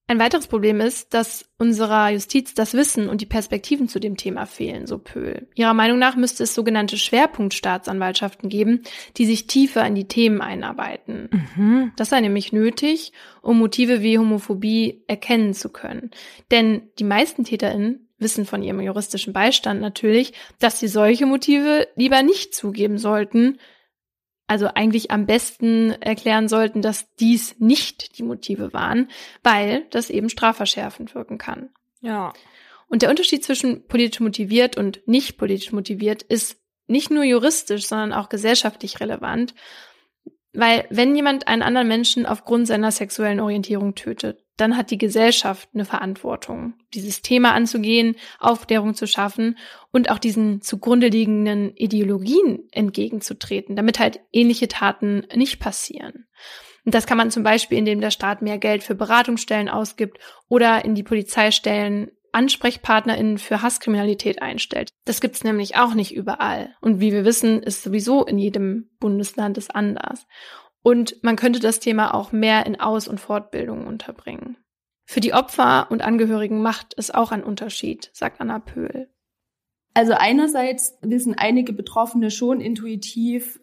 Ein weiteres Problem ist, dass unserer Justiz das Wissen und die Perspektiven zu dem Thema fehlen, so Pöhl. Ihrer Meinung nach müsste es sogenannte Schwerpunktstaatsanwaltschaften geben, die sich tiefer in die Themen einarbeiten. Mhm. Das sei nämlich nötig, um Motive wie Homophobie erkennen zu können. Denn die meisten TäterInnen wissen von ihrem juristischen Beistand natürlich, dass sie solche Motive lieber nicht zugeben sollten, also eigentlich am besten erklären sollten, dass dies nicht die Motive waren, weil das eben strafverschärfend wirken kann. Ja. Und der Unterschied zwischen politisch motiviert und nicht politisch motiviert ist nicht nur juristisch, sondern auch gesellschaftlich relevant. Weil wenn jemand einen anderen Menschen aufgrund seiner sexuellen Orientierung tötet, dann hat die Gesellschaft eine Verantwortung, dieses Thema anzugehen, Aufklärung zu schaffen und auch diesen zugrunde liegenden Ideologien entgegenzutreten, damit halt ähnliche Taten nicht passieren. Und das kann man zum Beispiel, indem der Staat mehr Geld für Beratungsstellen ausgibt oder in die Polizeistellen AnsprechpartnerInnen für Hasskriminalität einstellt. Das gibt's nämlich auch nicht überall. Und wie wir wissen, ist sowieso in jedem Bundesland es anders. Und man könnte das Thema auch mehr in Aus- und Fortbildungen unterbringen. Für die Opfer und Angehörigen macht es auch einen Unterschied, sagt Anna Pöhl. Also einerseits wissen einige Betroffene schon intuitiv,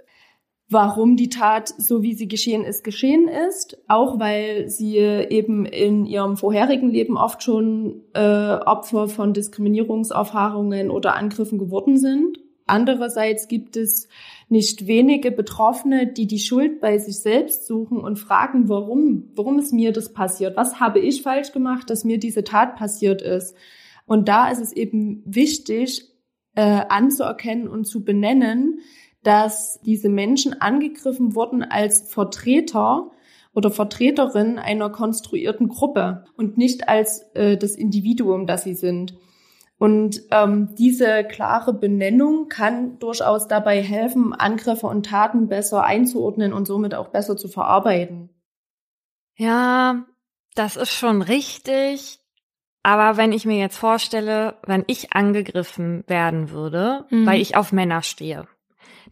warum die Tat, so wie sie geschehen ist, geschehen ist. Auch weil sie eben in ihrem vorherigen Leben oft schon äh, Opfer von Diskriminierungserfahrungen oder Angriffen geworden sind. Andererseits gibt es nicht wenige Betroffene, die die Schuld bei sich selbst suchen und fragen, warum, warum ist mir das passiert? Was habe ich falsch gemacht, dass mir diese Tat passiert ist? Und da ist es eben wichtig, äh, anzuerkennen und zu benennen, dass diese Menschen angegriffen wurden als Vertreter oder Vertreterin einer konstruierten Gruppe und nicht als äh, das Individuum, das sie sind. Und ähm, diese klare Benennung kann durchaus dabei helfen, Angriffe und Taten besser einzuordnen und somit auch besser zu verarbeiten. Ja, das ist schon richtig. Aber wenn ich mir jetzt vorstelle, wenn ich angegriffen werden würde, mhm. weil ich auf Männer stehe,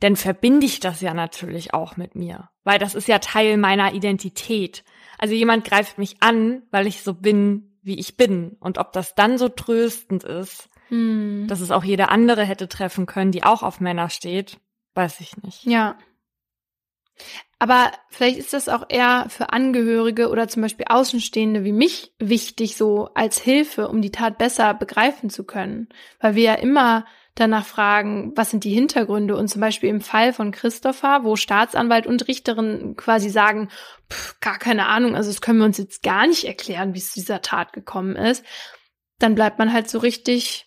dann verbinde ich das ja natürlich auch mit mir, weil das ist ja Teil meiner Identität. Also jemand greift mich an, weil ich so bin, wie ich bin. Und ob das dann so tröstend ist, hm. dass es auch jede andere hätte treffen können, die auch auf Männer steht, weiß ich nicht. Ja. Aber vielleicht ist das auch eher für Angehörige oder zum Beispiel Außenstehende wie mich wichtig, so als Hilfe, um die Tat besser begreifen zu können. Weil wir ja immer danach fragen, was sind die Hintergründe? Und zum Beispiel im Fall von Christopher, wo Staatsanwalt und Richterin quasi sagen, pff, gar keine Ahnung, also das können wir uns jetzt gar nicht erklären, wie es zu dieser Tat gekommen ist, dann bleibt man halt so richtig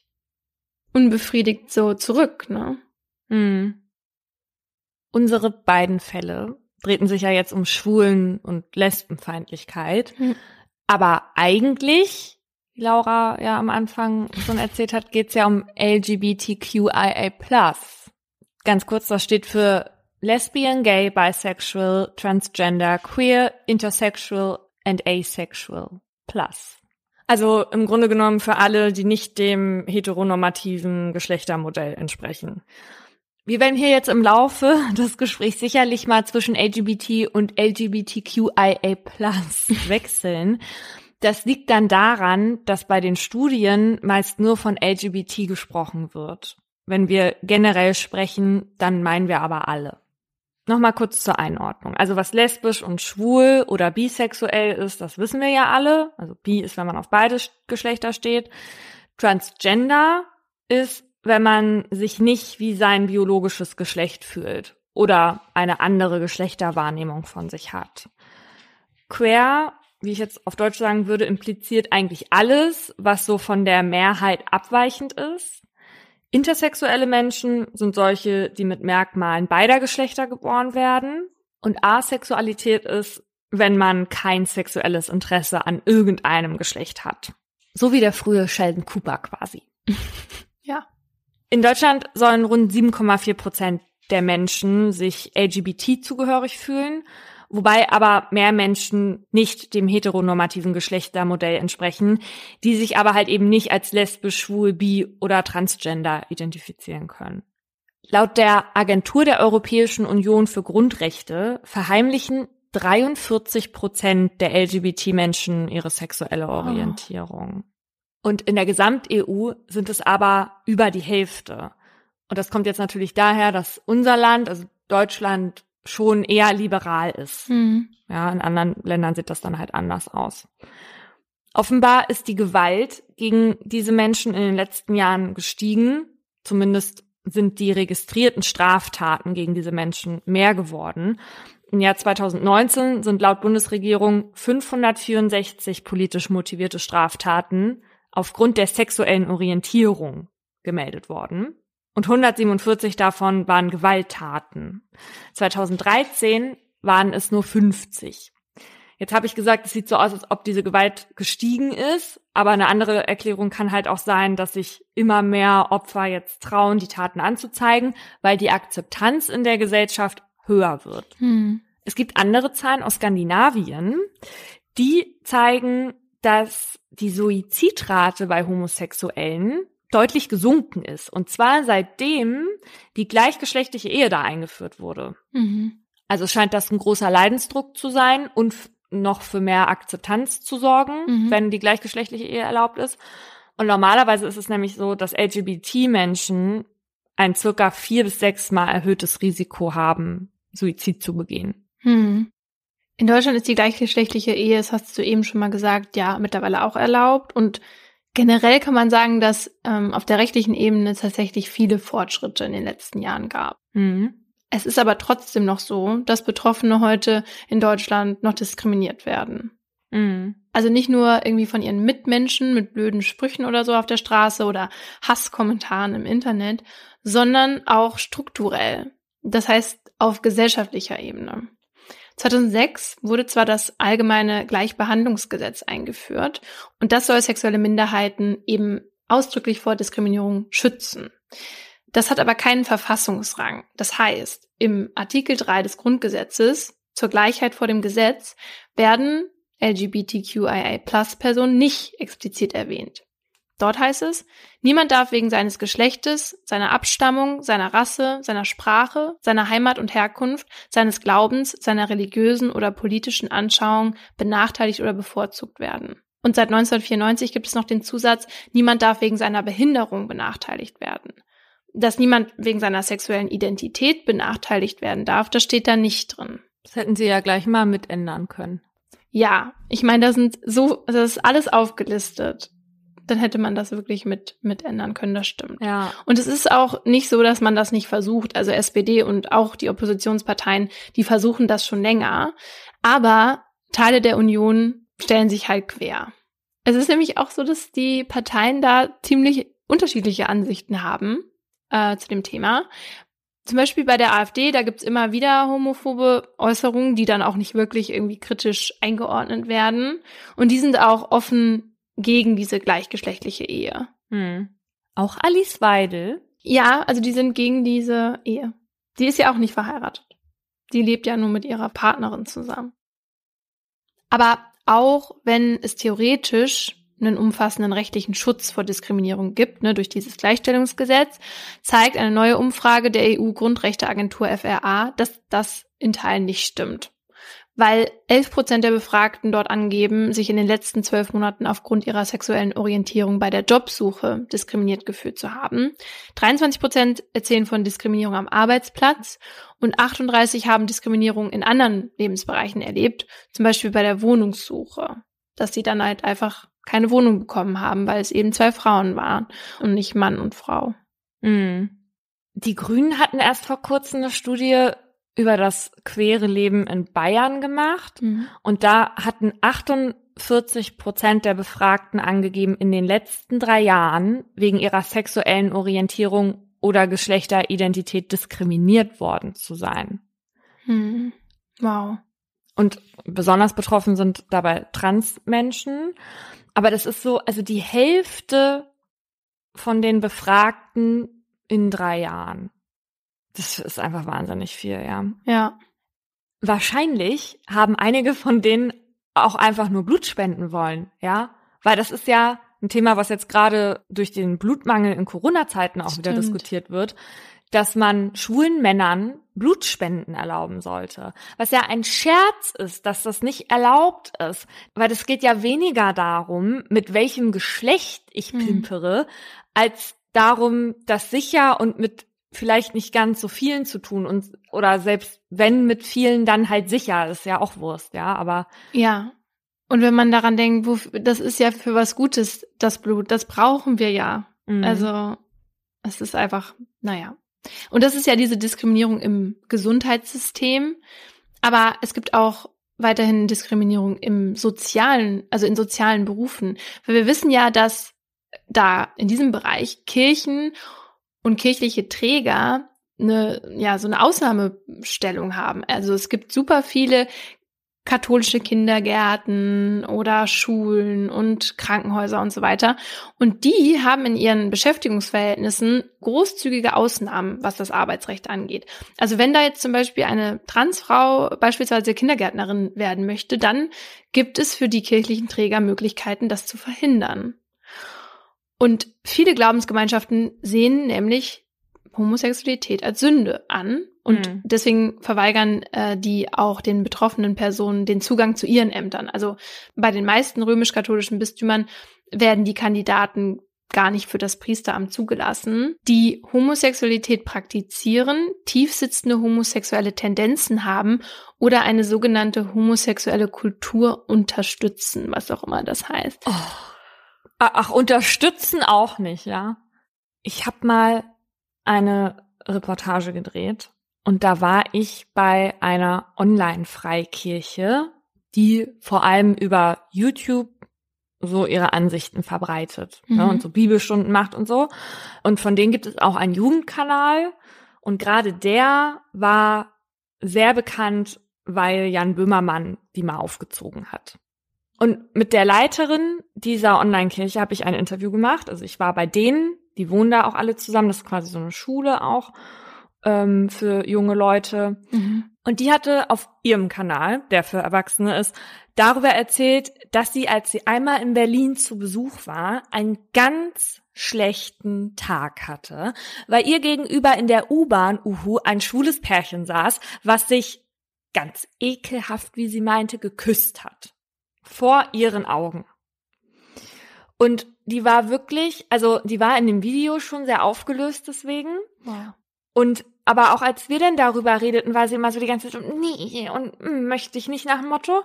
unbefriedigt so zurück, ne? Mhm. Unsere beiden Fälle drehten sich ja jetzt um Schwulen- und Lesbenfeindlichkeit. Mhm. Aber eigentlich Laura ja am Anfang schon erzählt hat, geht es ja um LGBTQIA+. Ganz kurz, das steht für Lesbian, Gay, Bisexual, Transgender, Queer, Intersexual and Asexual Plus. Also im Grunde genommen für alle, die nicht dem heteronormativen Geschlechtermodell entsprechen. Wir werden hier jetzt im Laufe des Gesprächs sicherlich mal zwischen LGBT und LGBTQIA wechseln. Das liegt dann daran, dass bei den Studien meist nur von LGBT gesprochen wird. Wenn wir generell sprechen, dann meinen wir aber alle. Nochmal kurz zur Einordnung. Also was lesbisch und schwul oder bisexuell ist, das wissen wir ja alle. Also bi ist, wenn man auf beide Geschlechter steht. Transgender ist, wenn man sich nicht wie sein biologisches Geschlecht fühlt oder eine andere Geschlechterwahrnehmung von sich hat. Queer wie ich jetzt auf Deutsch sagen würde, impliziert eigentlich alles, was so von der Mehrheit abweichend ist. Intersexuelle Menschen sind solche, die mit Merkmalen beider Geschlechter geboren werden. Und Asexualität ist, wenn man kein sexuelles Interesse an irgendeinem Geschlecht hat. So wie der frühe Sheldon Cooper quasi. ja. In Deutschland sollen rund 7,4 Prozent der Menschen sich LGBT zugehörig fühlen wobei aber mehr Menschen nicht dem heteronormativen Geschlechtermodell entsprechen, die sich aber halt eben nicht als lesbisch, schwul, bi oder transgender identifizieren können. Laut der Agentur der Europäischen Union für Grundrechte verheimlichen 43 Prozent der LGBT-Menschen ihre sexuelle ah. Orientierung. Und in der Gesamt-EU sind es aber über die Hälfte. Und das kommt jetzt natürlich daher, dass unser Land, also Deutschland, schon eher liberal ist. Mhm. Ja, in anderen Ländern sieht das dann halt anders aus. Offenbar ist die Gewalt gegen diese Menschen in den letzten Jahren gestiegen. Zumindest sind die registrierten Straftaten gegen diese Menschen mehr geworden. Im Jahr 2019 sind laut Bundesregierung 564 politisch motivierte Straftaten aufgrund der sexuellen Orientierung gemeldet worden. Und 147 davon waren Gewalttaten. 2013 waren es nur 50. Jetzt habe ich gesagt, es sieht so aus, als ob diese Gewalt gestiegen ist, aber eine andere Erklärung kann halt auch sein, dass sich immer mehr Opfer jetzt trauen, die Taten anzuzeigen, weil die Akzeptanz in der Gesellschaft höher wird. Hm. Es gibt andere Zahlen aus Skandinavien, die zeigen, dass die Suizidrate bei Homosexuellen deutlich gesunken ist. Und zwar seitdem die gleichgeschlechtliche Ehe da eingeführt wurde. Mhm. Also scheint das ein großer Leidensdruck zu sein und noch für mehr Akzeptanz zu sorgen, mhm. wenn die gleichgeschlechtliche Ehe erlaubt ist. Und normalerweise ist es nämlich so, dass LGBT-Menschen ein circa vier bis sechs Mal erhöhtes Risiko haben, Suizid zu begehen. Hm. In Deutschland ist die gleichgeschlechtliche Ehe, das hast du eben schon mal gesagt, ja, mittlerweile auch erlaubt. Und generell kann man sagen, dass ähm, auf der rechtlichen Ebene tatsächlich viele Fortschritte in den letzten Jahren gab. Mhm. Es ist aber trotzdem noch so, dass Betroffene heute in Deutschland noch diskriminiert werden. Mhm. Also nicht nur irgendwie von ihren Mitmenschen mit blöden Sprüchen oder so auf der Straße oder Hasskommentaren im Internet, sondern auch strukturell. Das heißt auf gesellschaftlicher Ebene. 2006 wurde zwar das allgemeine Gleichbehandlungsgesetz eingeführt und das soll sexuelle Minderheiten eben ausdrücklich vor Diskriminierung schützen. Das hat aber keinen Verfassungsrang. Das heißt, im Artikel 3 des Grundgesetzes zur Gleichheit vor dem Gesetz werden LGBTQIA-Plus-Personen nicht explizit erwähnt. Dort heißt es, niemand darf wegen seines Geschlechtes, seiner Abstammung, seiner Rasse, seiner Sprache, seiner Heimat und Herkunft, seines Glaubens, seiner religiösen oder politischen Anschauung benachteiligt oder bevorzugt werden. Und seit 1994 gibt es noch den Zusatz, niemand darf wegen seiner Behinderung benachteiligt werden dass niemand wegen seiner sexuellen Identität benachteiligt werden darf, das steht da nicht drin. Das hätten sie ja gleich mal mitändern können. Ja, ich meine, da sind so, das ist alles aufgelistet. Dann hätte man das wirklich mit, mitändern können, das stimmt. Ja. Und es ist auch nicht so, dass man das nicht versucht. Also SPD und auch die Oppositionsparteien, die versuchen das schon länger. Aber Teile der Union stellen sich halt quer. Es ist nämlich auch so, dass die Parteien da ziemlich unterschiedliche Ansichten haben äh, zu dem Thema. Zum Beispiel bei der AfD, da gibt's immer wieder homophobe Äußerungen, die dann auch nicht wirklich irgendwie kritisch eingeordnet werden. Und die sind auch offen gegen diese gleichgeschlechtliche Ehe. Hm. Auch Alice Weidel? Ja, also die sind gegen diese Ehe. Die ist ja auch nicht verheiratet. Die lebt ja nur mit ihrer Partnerin zusammen. Aber auch wenn es theoretisch einen umfassenden rechtlichen Schutz vor Diskriminierung gibt, ne, durch dieses Gleichstellungsgesetz, zeigt eine neue Umfrage der EU-Grundrechteagentur FRA, dass das in Teilen nicht stimmt. Weil 11 Prozent der Befragten dort angeben, sich in den letzten zwölf Monaten aufgrund ihrer sexuellen Orientierung bei der Jobsuche diskriminiert gefühlt zu haben. 23 Prozent erzählen von Diskriminierung am Arbeitsplatz und 38 haben Diskriminierung in anderen Lebensbereichen erlebt, zum Beispiel bei der Wohnungssuche dass sie dann halt einfach keine Wohnung bekommen haben, weil es eben zwei Frauen waren und nicht Mann und Frau. Mhm. Die Grünen hatten erst vor kurzem eine Studie über das queere Leben in Bayern gemacht mhm. und da hatten 48 Prozent der Befragten angegeben, in den letzten drei Jahren wegen ihrer sexuellen Orientierung oder Geschlechteridentität diskriminiert worden zu sein. Mhm. Wow. Und besonders betroffen sind dabei Transmenschen. Aber das ist so, also die Hälfte von den Befragten in drei Jahren. Das ist einfach wahnsinnig viel, ja. Ja. Wahrscheinlich haben einige von denen auch einfach nur Blut spenden wollen, ja. Weil das ist ja ein Thema, was jetzt gerade durch den Blutmangel in Corona-Zeiten auch Stimmt. wieder diskutiert wird. dass man schwulen Männern Blutspenden erlauben sollte. Was ja ein Scherz ist, dass das nicht erlaubt ist. Weil es geht ja weniger darum, mit welchem Geschlecht ich Mhm. pimpere, als darum, das sicher und mit vielleicht nicht ganz so vielen zu tun und oder selbst wenn mit vielen dann halt sicher, das ist ja auch Wurst, ja, aber Ja. Und wenn man daran denkt, wo, das ist ja für was Gutes, das Blut, das brauchen wir ja. mh. Also, es ist einfach, naja. Und das ist ja diese Diskriminierung im Gesundheitssystem. Aber es gibt auch weiterhin Diskriminierung im sozialen, also in sozialen Berufen. Weil wir wissen ja, dass da in diesem Bereich Kirchen und kirchliche Träger eine, ja, so eine Ausnahmestellung haben. Also es gibt super viele katholische Kindergärten oder Schulen und Krankenhäuser und so weiter. Und die haben in ihren Beschäftigungsverhältnissen großzügige Ausnahmen, was das Arbeitsrecht angeht. Also wenn da jetzt zum Beispiel eine Transfrau beispielsweise Kindergärtnerin werden möchte, dann gibt es für die kirchlichen Träger Möglichkeiten, das zu verhindern. Und viele Glaubensgemeinschaften sehen nämlich Homosexualität als Sünde an und Mhm. deswegen verweigern äh, die auch den betroffenen Personen den Zugang zu ihren Ämtern. Also bei den meisten römisch-katholischen Bistümern werden die Kandidaten gar nicht für das Priesteramt zugelassen, die Homosexualität praktizieren, tiefsitzende homosexuelle Tendenzen haben oder eine sogenannte homosexuelle Kultur unterstützen, was auch immer das heißt. Oh. Ach, unterstützen auch nicht, ja. Ich habe mal eine Reportage gedreht und da war ich bei einer Online-Freikirche, die vor allem über YouTube so ihre Ansichten verbreitet ne, Mhm. und so Bibelstunden macht und so. Und von denen gibt es auch einen Jugendkanal und gerade der war sehr bekannt, weil Jan Böhmermann die mal aufgezogen hat. Und mit der Leiterin dieser Online-Kirche habe ich ein Interview gemacht. Also ich war bei denen, die wohnen da auch alle zusammen. Das ist quasi so eine Schule auch ähm, für junge Leute. Und die hatte auf ihrem Kanal, der für Erwachsene ist, darüber erzählt, dass sie, als sie einmal in Berlin zu Besuch war, einen ganz schlechten Tag hatte, weil ihr gegenüber in der U-Bahn, uhu, ein schwules Pärchen saß, was sich ganz ekelhaft, wie sie meinte, geküsst hat. Vor ihren Augen. Und die war wirklich, also die war in dem Video schon sehr aufgelöst deswegen. Wow. Und aber auch als wir denn darüber redeten, war sie immer so die ganze Zeit, so, nee, und mm, möchte ich nicht nach dem Motto.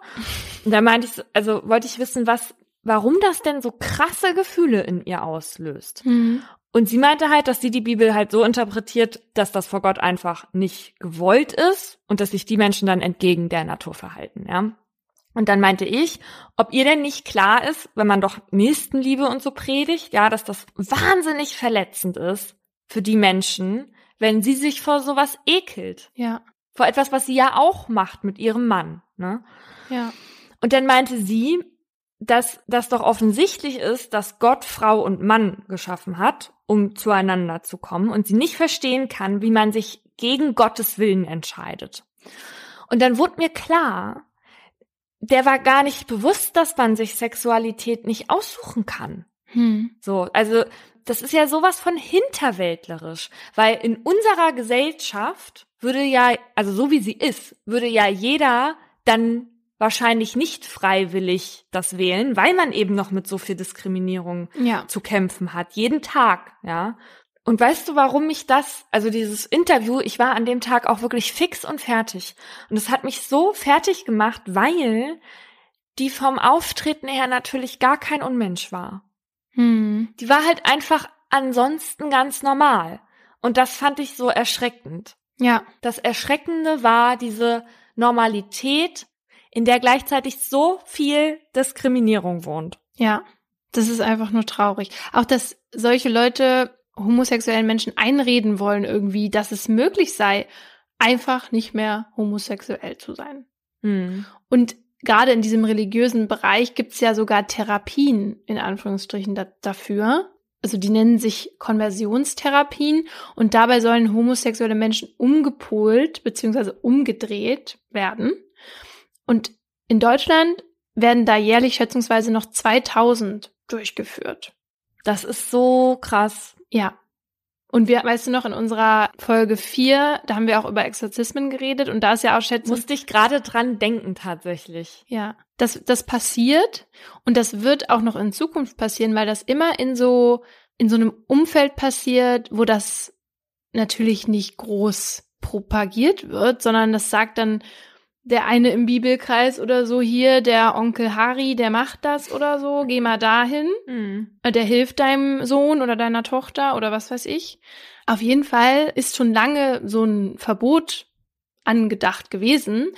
Und da meinte ich, so, also wollte ich wissen, was, warum das denn so krasse Gefühle in ihr auslöst. Mhm. Und sie meinte halt, dass sie die Bibel halt so interpretiert, dass das vor Gott einfach nicht gewollt ist und dass sich die Menschen dann entgegen der Natur verhalten, ja. Und dann meinte ich, ob ihr denn nicht klar ist, wenn man doch Nächstenliebe und so predigt, ja, dass das wahnsinnig verletzend ist für die Menschen, wenn sie sich vor sowas ekelt. Ja, Vor etwas, was sie ja auch macht mit ihrem Mann, ne? ja. Und dann meinte sie, dass das doch offensichtlich ist, dass Gott Frau und Mann geschaffen hat, um zueinander zu kommen und sie nicht verstehen kann, wie man sich gegen Gottes Willen entscheidet. Und dann wurde mir klar, der war gar nicht bewusst, dass man sich Sexualität nicht aussuchen kann. Hm. So, also das ist ja sowas von hinterwäldlerisch, weil in unserer Gesellschaft würde ja, also so wie sie ist, würde ja jeder dann wahrscheinlich nicht freiwillig das wählen, weil man eben noch mit so viel Diskriminierung Ja. zu kämpfen hat, jeden Tag, ja. Und weißt du, warum mich das, also dieses Interview, ich war an dem Tag auch wirklich fix und fertig. Und es hat mich so fertig gemacht, weil die vom Auftreten her natürlich gar kein Unmensch war. Hm. Die war halt einfach ansonsten ganz normal. Und das fand ich so erschreckend. Ja. Das Erschreckende war diese Normalität, in der gleichzeitig so viel Diskriminierung wohnt. Ja. Das ist einfach nur traurig. Auch, dass solche Leute homosexuellen Menschen einreden wollen irgendwie, dass es möglich sei, einfach nicht mehr homosexuell zu sein. Hm. Und gerade in diesem religiösen Bereich gibt's ja sogar Therapien, in Anführungsstrichen, da, dafür. Also die nennen sich Konversionstherapien und dabei sollen homosexuelle Menschen umgepolt bzw. umgedreht werden. Und in Deutschland werden da jährlich schätzungsweise noch 2000 durchgeführt. Das ist so krass. Ja. Und wir, weißt du noch, in unserer Folge 4, da haben wir auch über Exorzismen geredet und da ist ja auch Schätzung. Musste ich gerade dran denken, tatsächlich. Ja, das, das passiert und das wird auch noch in Zukunft passieren, weil das immer in so, in so einem Umfeld passiert, wo das natürlich nicht groß propagiert wird, sondern das sagt dann der eine im Bibelkreis oder so hier, der Onkel Harry, der macht das oder so, geh mal dahin. Mhm. Der hilft deinem Sohn oder deiner Tochter oder was weiß ich. Auf jeden Fall ist schon lange so ein Verbot angedacht gewesen.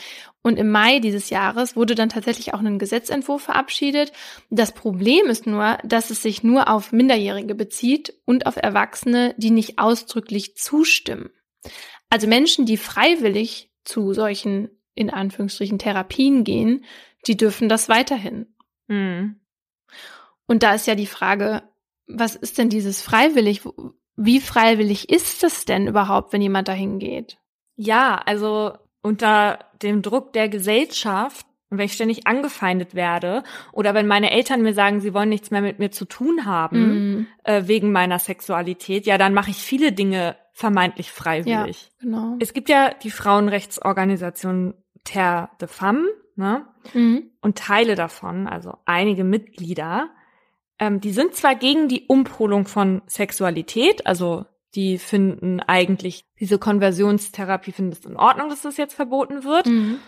Und im Mai dieses Jahres wurde dann tatsächlich auch ein Gesetzentwurf verabschiedet. Das Problem ist nur, dass es sich nur auf Minderjährige bezieht und auf Erwachsene, die nicht ausdrücklich zustimmen. Also Menschen, die freiwillig zu solchen in Anführungsstrichen Therapien gehen, die dürfen das weiterhin. Mhm. Und da ist ja die Frage, was ist denn dieses freiwillig? Wie freiwillig ist es denn überhaupt, wenn jemand dahin geht? Ja, also unter dem Druck der Gesellschaft und wenn ich ständig angefeindet werde oder wenn meine Eltern mir sagen, sie wollen nichts mehr mit mir zu tun haben mm. äh, wegen meiner Sexualität, ja, dann mache ich viele Dinge vermeintlich freiwillig. Ja, genau. Es gibt ja die Frauenrechtsorganisation Terre de Femme, ne? Mhm. Und Teile davon, also einige Mitglieder, ähm, die sind zwar gegen die Umholung von Sexualität, also die finden eigentlich diese Konversionstherapie finden es in Ordnung, dass das jetzt verboten wird, mhm.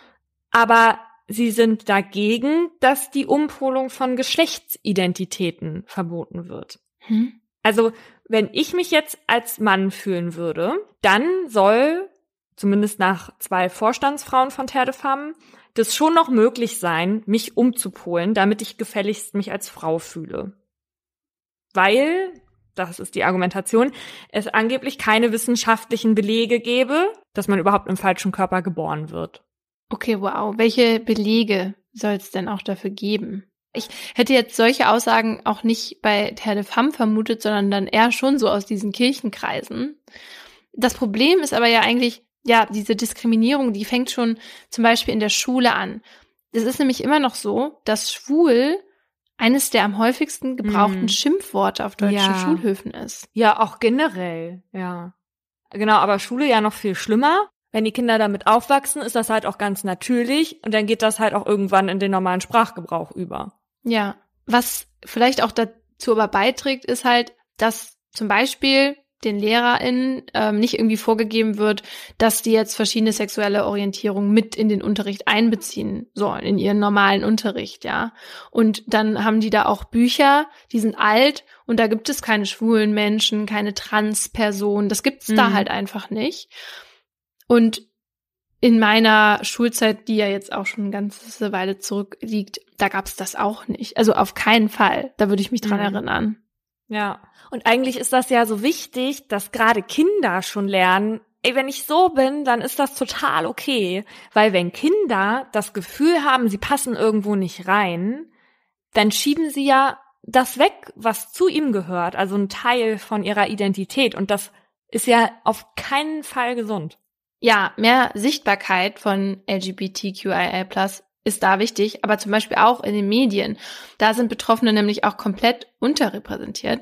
aber sie sind dagegen, dass die Umpolung von Geschlechtsidentitäten verboten wird. Mhm. Also wenn ich mich jetzt als Mann fühlen würde, dann soll zumindest nach zwei Vorstandsfrauen von Terre das schon noch möglich sein, mich umzupolen, damit ich gefälligst mich als Frau fühle. Weil, das ist die Argumentation, es angeblich keine wissenschaftlichen Belege gäbe, dass man überhaupt im falschen Körper geboren wird. Okay, wow. Welche Belege soll es denn auch dafür geben? Ich hätte jetzt solche Aussagen auch nicht bei Terre de Femme vermutet, sondern dann eher schon so aus diesen Kirchenkreisen. Das Problem ist aber ja eigentlich, ja, diese Diskriminierung, die fängt schon zum Beispiel in der Schule an. Es ist nämlich immer noch so, dass schwul eines der am häufigsten gebrauchten mm. Schimpfworte auf deutschen ja. Schulhöfen ist. Ja, auch generell, ja. Genau, aber Schule ja noch viel schlimmer. Wenn die Kinder damit aufwachsen, ist das halt auch ganz natürlich und dann geht das halt auch irgendwann in den normalen Sprachgebrauch über. Ja, was vielleicht auch dazu aber beiträgt, ist halt, dass zum Beispiel den LehrerInnen ähm, nicht irgendwie vorgegeben wird, dass die jetzt verschiedene sexuelle Orientierungen mit in den Unterricht einbeziehen sollen, in ihren normalen Unterricht, ja. Und dann haben die da auch Bücher, die sind alt und da gibt es keine schwulen Menschen, keine Transpersonen, das gibt's mhm. da halt einfach nicht. Und in meiner Schulzeit, die ja jetzt auch schon eine ganze Weile zurückliegt, da gab's das auch nicht. Also auf keinen Fall. Da würde ich mich dran mhm. erinnern. Ja. Und eigentlich ist das ja so wichtig, dass gerade Kinder schon lernen, ey, wenn ich so bin, dann ist das total okay. Weil wenn Kinder das Gefühl haben, sie passen irgendwo nicht rein, dann schieben sie ja das weg, was zu ihm gehört, also ein Teil von ihrer Identität. Und das ist ja auf keinen Fall gesund. Ja, mehr Sichtbarkeit von LGBTQIA+ ist da wichtig, aber zum Beispiel auch in den Medien. Da sind Betroffene nämlich auch komplett unterrepräsentiert.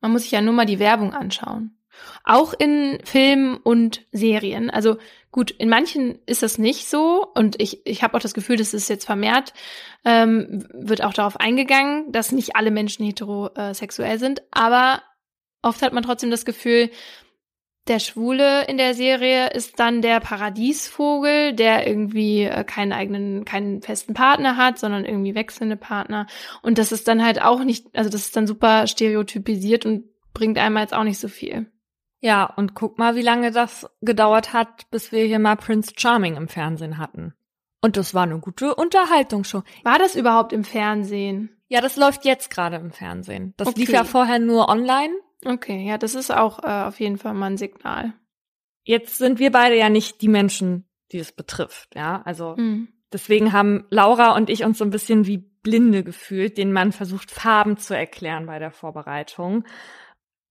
Man muss sich ja nur mal die Werbung anschauen. Auch in Filmen und Serien. Also gut, in manchen ist das nicht so und ich, ich habe auch das Gefühl, dass es jetzt vermehrt ähm, wird auch darauf eingegangen, dass nicht alle Menschen heterosexuell sind, aber oft hat man trotzdem das Gefühl, der Schwule in der Serie ist dann der Paradiesvogel, der irgendwie äh, keinen eigenen, keinen festen Partner hat, sondern irgendwie wechselnde Partner. Und das ist dann halt auch nicht, also das ist dann super stereotypisiert und bringt einem jetzt auch nicht so viel. Ja, und guck mal, wie lange das gedauert hat, bis wir hier mal Prince Charming im Fernsehen hatten. Und das war eine gute Unterhaltungsshow. War das überhaupt im Fernsehen? Ja, das läuft jetzt gerade im Fernsehen. Das okay. lief ja vorher nur online. Okay, ja, das ist auch äh, auf jeden Fall mal ein Signal. Jetzt sind wir beide ja nicht die Menschen, die es betrifft, ja. Also mhm. deswegen haben Laura und ich uns so ein bisschen wie Blinde gefühlt, denen man versucht, Farben zu erklären bei der Vorbereitung.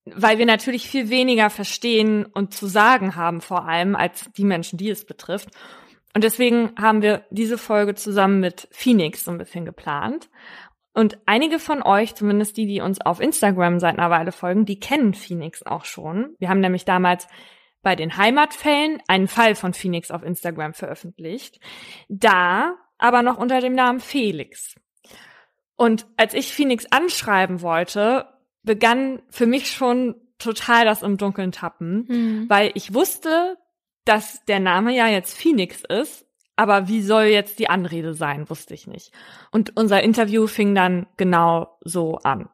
Weil wir natürlich viel weniger verstehen und zu sagen haben, vor allem als die Menschen, die es betrifft. Und deswegen haben wir diese Folge zusammen mit Phoenix so ein bisschen geplant. Und einige von euch, zumindest die, die uns auf Instagram seit einer Weile folgen, die kennen Phoenix auch schon. Wir haben nämlich damals bei den Heimatfällen einen Fall von Phoenix auf Instagram veröffentlicht. Da aber noch unter dem Namen Felix. Und als ich Phoenix anschreiben wollte, begann für mich schon total das im Dunkeln tappen, mhm. weil ich wusste, dass der Name ja jetzt Phoenix ist aber wie soll jetzt die Anrede sein, wusste ich nicht. Und unser Interview fing dann genau so an.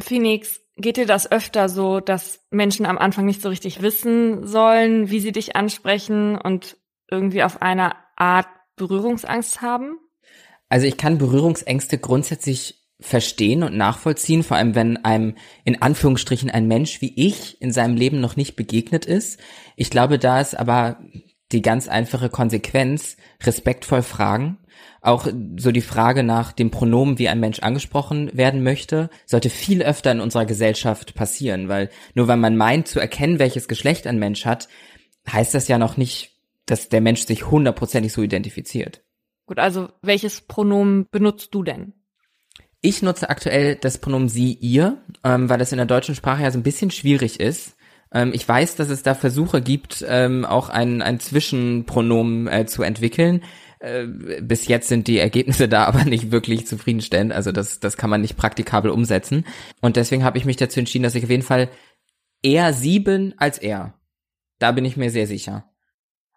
Phoenix, geht dir das öfter so, dass Menschen am Anfang nicht so richtig wissen sollen, wie sie dich ansprechen und irgendwie auf eine Art Berührungsangst haben? Also ich kann Berührungsängste grundsätzlich verstehen und nachvollziehen, vor allem wenn einem in Anführungsstrichen ein Mensch wie ich in seinem Leben noch nicht begegnet ist. Ich glaube, da ist aber die ganz einfache Konsequenz, respektvoll fragen. Auch so die Frage nach dem Pronomen, wie ein Mensch angesprochen werden möchte, sollte viel öfter in unserer Gesellschaft passieren, weil nur weil man meint zu erkennen, welches Geschlecht ein Mensch hat, heißt das ja noch nicht, dass der Mensch sich hundertprozentig so identifiziert. Gut, also welches Pronomen benutzt du denn? Ich nutze aktuell das Pronomen sie, ihr, ähm, weil das in der deutschen Sprache ja so ein bisschen schwierig ist. Ähm, ich weiß, dass es da Versuche gibt, ähm, auch ein, ein Zwischenpronomen äh, zu entwickeln. Äh, bis jetzt sind die Ergebnisse da aber nicht wirklich zufriedenstellend. Also das, das kann man nicht praktikabel umsetzen. Und deswegen habe ich mich dazu entschieden, dass ich auf jeden Fall eher sieben als er. Da bin ich mir sehr sicher.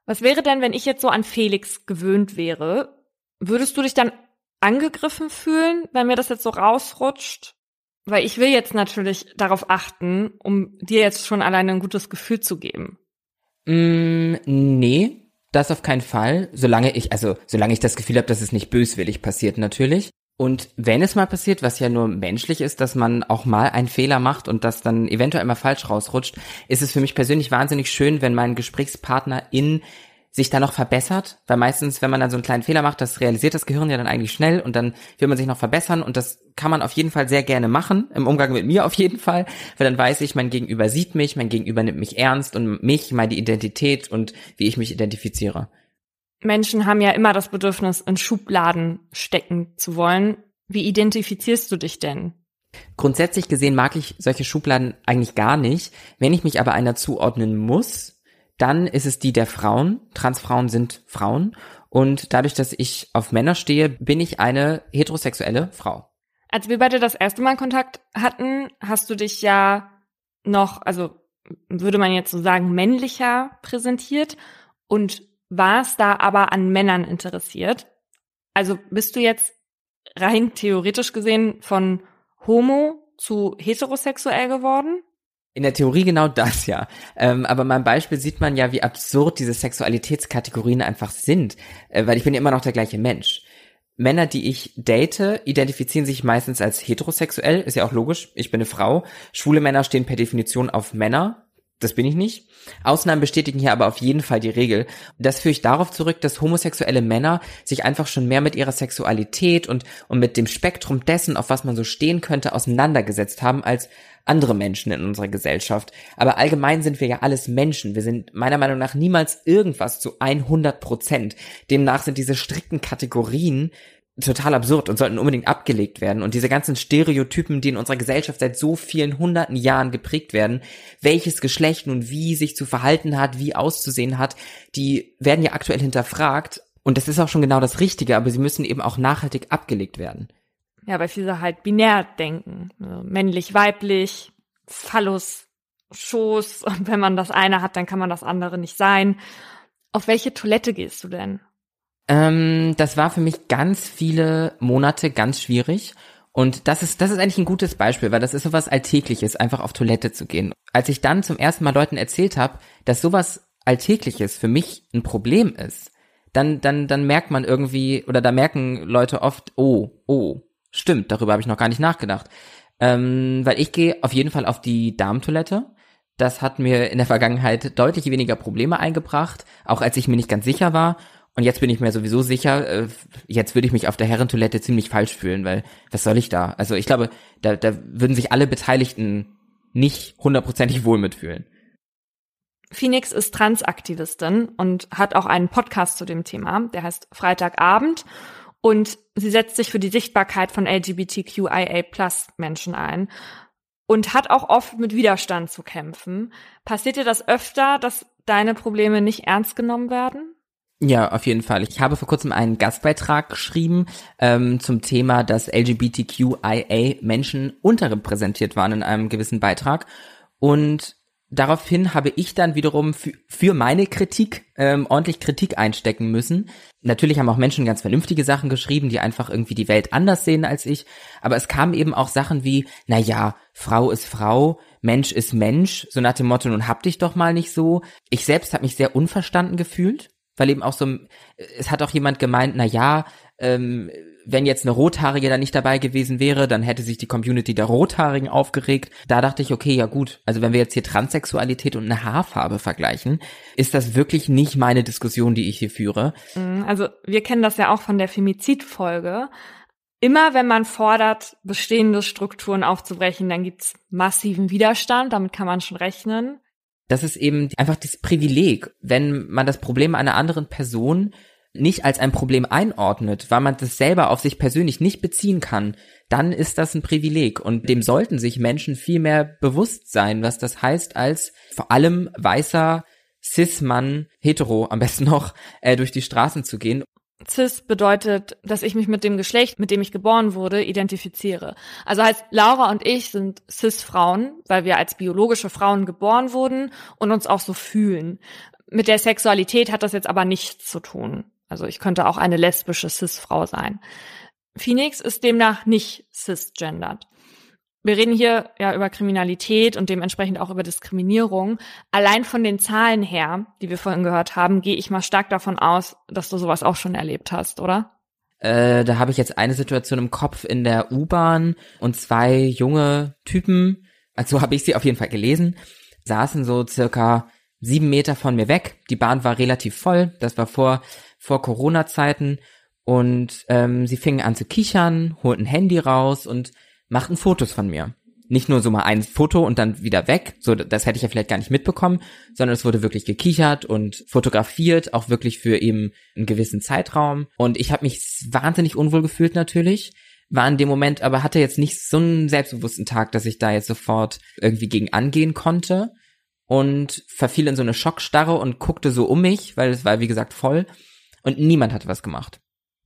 Was wäre denn, wenn ich jetzt so an Felix gewöhnt wäre? Würdest du dich dann angegriffen fühlen, wenn mir das jetzt so rausrutscht? Weil ich will jetzt natürlich darauf achten, um dir jetzt schon alleine ein gutes Gefühl zu geben. Mm, nee, das auf keinen Fall. Solange ich, also solange ich das Gefühl habe, dass es nicht böswillig passiert, natürlich. Und wenn es mal passiert, was ja nur menschlich ist, dass man auch mal einen Fehler macht und das dann eventuell mal falsch rausrutscht, ist es für mich persönlich wahnsinnig schön, wenn mein Gesprächspartner in sich da noch verbessert, weil meistens, wenn man dann so einen kleinen Fehler macht, das realisiert das Gehirn ja dann eigentlich schnell und dann will man sich noch verbessern und das kann man auf jeden Fall sehr gerne machen, im Umgang mit mir auf jeden Fall, weil dann weiß ich, mein Gegenüber sieht mich, mein Gegenüber nimmt mich ernst und mich, meine Identität und wie ich mich identifiziere. Menschen haben ja immer das Bedürfnis, in Schubladen stecken zu wollen. Wie identifizierst du dich denn? Grundsätzlich gesehen mag ich solche Schubladen eigentlich gar nicht. Wenn ich mich aber einer zuordnen muss, dann ist es die der Frauen. Transfrauen sind Frauen. Und dadurch, dass ich auf Männer stehe, bin ich eine heterosexuelle Frau. Als wir beide das erste Mal Kontakt hatten, hast du dich ja noch, also würde man jetzt so sagen, männlicher präsentiert und warst da aber an Männern interessiert. Also bist du jetzt rein theoretisch gesehen von homo zu heterosexuell geworden? In der Theorie genau das, ja. Ähm, aber meinem Beispiel sieht man ja, wie absurd diese Sexualitätskategorien einfach sind, äh, weil ich bin immer noch der gleiche Mensch. Männer, die ich date, identifizieren sich meistens als heterosexuell, ist ja auch logisch, ich bin eine Frau. Schwule Männer stehen per Definition auf Männer, das bin ich nicht. Ausnahmen bestätigen hier aber auf jeden Fall die Regel. Das führe ich darauf zurück, dass homosexuelle Männer sich einfach schon mehr mit ihrer Sexualität und, und mit dem Spektrum dessen, auf was man so stehen könnte, auseinandergesetzt haben, als andere Menschen in unserer Gesellschaft. Aber allgemein sind wir ja alles Menschen. Wir sind meiner Meinung nach niemals irgendwas zu 100 Prozent. Demnach sind diese strikten Kategorien total absurd und sollten unbedingt abgelegt werden. Und diese ganzen Stereotypen, die in unserer Gesellschaft seit so vielen hunderten Jahren geprägt werden, welches Geschlecht nun wie sich zu verhalten hat, wie auszusehen hat, die werden ja aktuell hinterfragt. Und das ist auch schon genau das Richtige, aber sie müssen eben auch nachhaltig abgelegt werden. Ja, weil viele halt binär denken. Also männlich, weiblich, Phallus, Schoß. Und wenn man das eine hat, dann kann man das andere nicht sein. Auf welche Toilette gehst du denn? Ähm, das war für mich ganz viele Monate ganz schwierig. Und das ist, das ist eigentlich ein gutes Beispiel, weil das ist sowas Alltägliches, einfach auf Toilette zu gehen. Als ich dann zum ersten Mal Leuten erzählt habe, dass sowas Alltägliches für mich ein Problem ist, dann, dann, dann merkt man irgendwie, oder da merken Leute oft, oh, oh, Stimmt, darüber habe ich noch gar nicht nachgedacht. Ähm, weil ich gehe auf jeden Fall auf die Darmtoilette. Das hat mir in der Vergangenheit deutlich weniger Probleme eingebracht, auch als ich mir nicht ganz sicher war. Und jetzt bin ich mir sowieso sicher, äh, jetzt würde ich mich auf der Herrentoilette ziemlich falsch fühlen, weil was soll ich da? Also ich glaube, da, da würden sich alle Beteiligten nicht hundertprozentig wohl mitfühlen. Phoenix ist Transaktivistin und hat auch einen Podcast zu dem Thema, der heißt Freitagabend Und sie setzt sich für die Sichtbarkeit von LGBTQIA-Plus-Menschen ein und hat auch oft mit Widerstand zu kämpfen. Passiert dir das öfter, dass deine Probleme nicht ernst genommen werden? Ja, auf jeden Fall. Ich habe vor kurzem einen Gastbeitrag geschrieben ähm, zum Thema, dass LGBTQIA-Menschen unterrepräsentiert waren in einem gewissen Beitrag. Und daraufhin habe ich dann wiederum für meine Kritik ähm, ordentlich Kritik einstecken müssen. Natürlich haben auch Menschen ganz vernünftige Sachen geschrieben, die einfach irgendwie die Welt anders sehen als ich. Aber es kamen eben auch Sachen wie, na ja, Frau ist Frau, Mensch ist Mensch, so nach dem Motto, nun hab dich doch mal nicht so. Ich selbst habe mich sehr unverstanden gefühlt weil eben auch so, es hat auch jemand gemeint, na ja, ähm, wenn jetzt eine Rothaarige da nicht dabei gewesen wäre, dann hätte sich die Community der Rothaarigen aufgeregt. Da dachte ich, okay, ja gut, also wenn wir jetzt hier Transsexualität und eine Haarfarbe vergleichen, ist das wirklich nicht meine Diskussion, die ich hier führe. Mhm, also wir kennen das ja auch von der Femizid-Folge. Immer wenn man fordert, bestehende Strukturen aufzubrechen, dann gibt's massiven Widerstand, damit kann man schon rechnen das ist eben einfach das Privileg, wenn man das Problem einer anderen Person nicht als ein Problem einordnet, weil man das selber auf sich persönlich nicht beziehen kann, dann ist das ein Privileg. Und dem sollten sich Menschen viel mehr bewusst sein, was das heißt, als vor allem weißer Cis-Mann, hetero am besten noch, äh, durch die Straßen zu gehen Cis bedeutet, dass ich mich mit dem Geschlecht, mit dem ich geboren wurde, identifiziere. Also heißt, Laura und ich sind Cis-Frauen, weil wir als biologische Frauen geboren wurden und uns auch so fühlen. Mit der Sexualität hat das jetzt aber nichts zu tun. Also ich könnte auch eine lesbische Cis-Frau sein. Phoenix ist demnach nicht cisgendered. Wir reden hier ja über Kriminalität und dementsprechend auch über Diskriminierung. Allein von den Zahlen her, die wir vorhin gehört haben, gehe ich mal stark davon aus, dass du sowas auch schon erlebt hast, oder? Äh, da habe ich jetzt eine Situation im Kopf in der U-Bahn und zwei junge Typen, also habe ich sie auf jeden Fall gelesen, saßen so circa sieben Meter von mir weg. Die Bahn war relativ voll. Das war vor, vor Corona-Zeiten. Und ähm, sie fingen an zu kichern, holten Handy raus und machten Fotos von mir. Nicht nur so mal ein Foto und dann wieder weg, so das hätte ich ja vielleicht gar nicht mitbekommen, sondern es wurde wirklich gekichert und fotografiert, auch wirklich für eben einen gewissen Zeitraum. Und ich habe mich wahnsinnig unwohl gefühlt natürlich, war in dem Moment, aber hatte jetzt nicht so einen selbstbewussten Tag, dass ich da jetzt sofort irgendwie gegen angehen konnte und verfiel in so eine Schockstarre und guckte so um mich, weil es war wie gesagt voll und niemand hat was gemacht.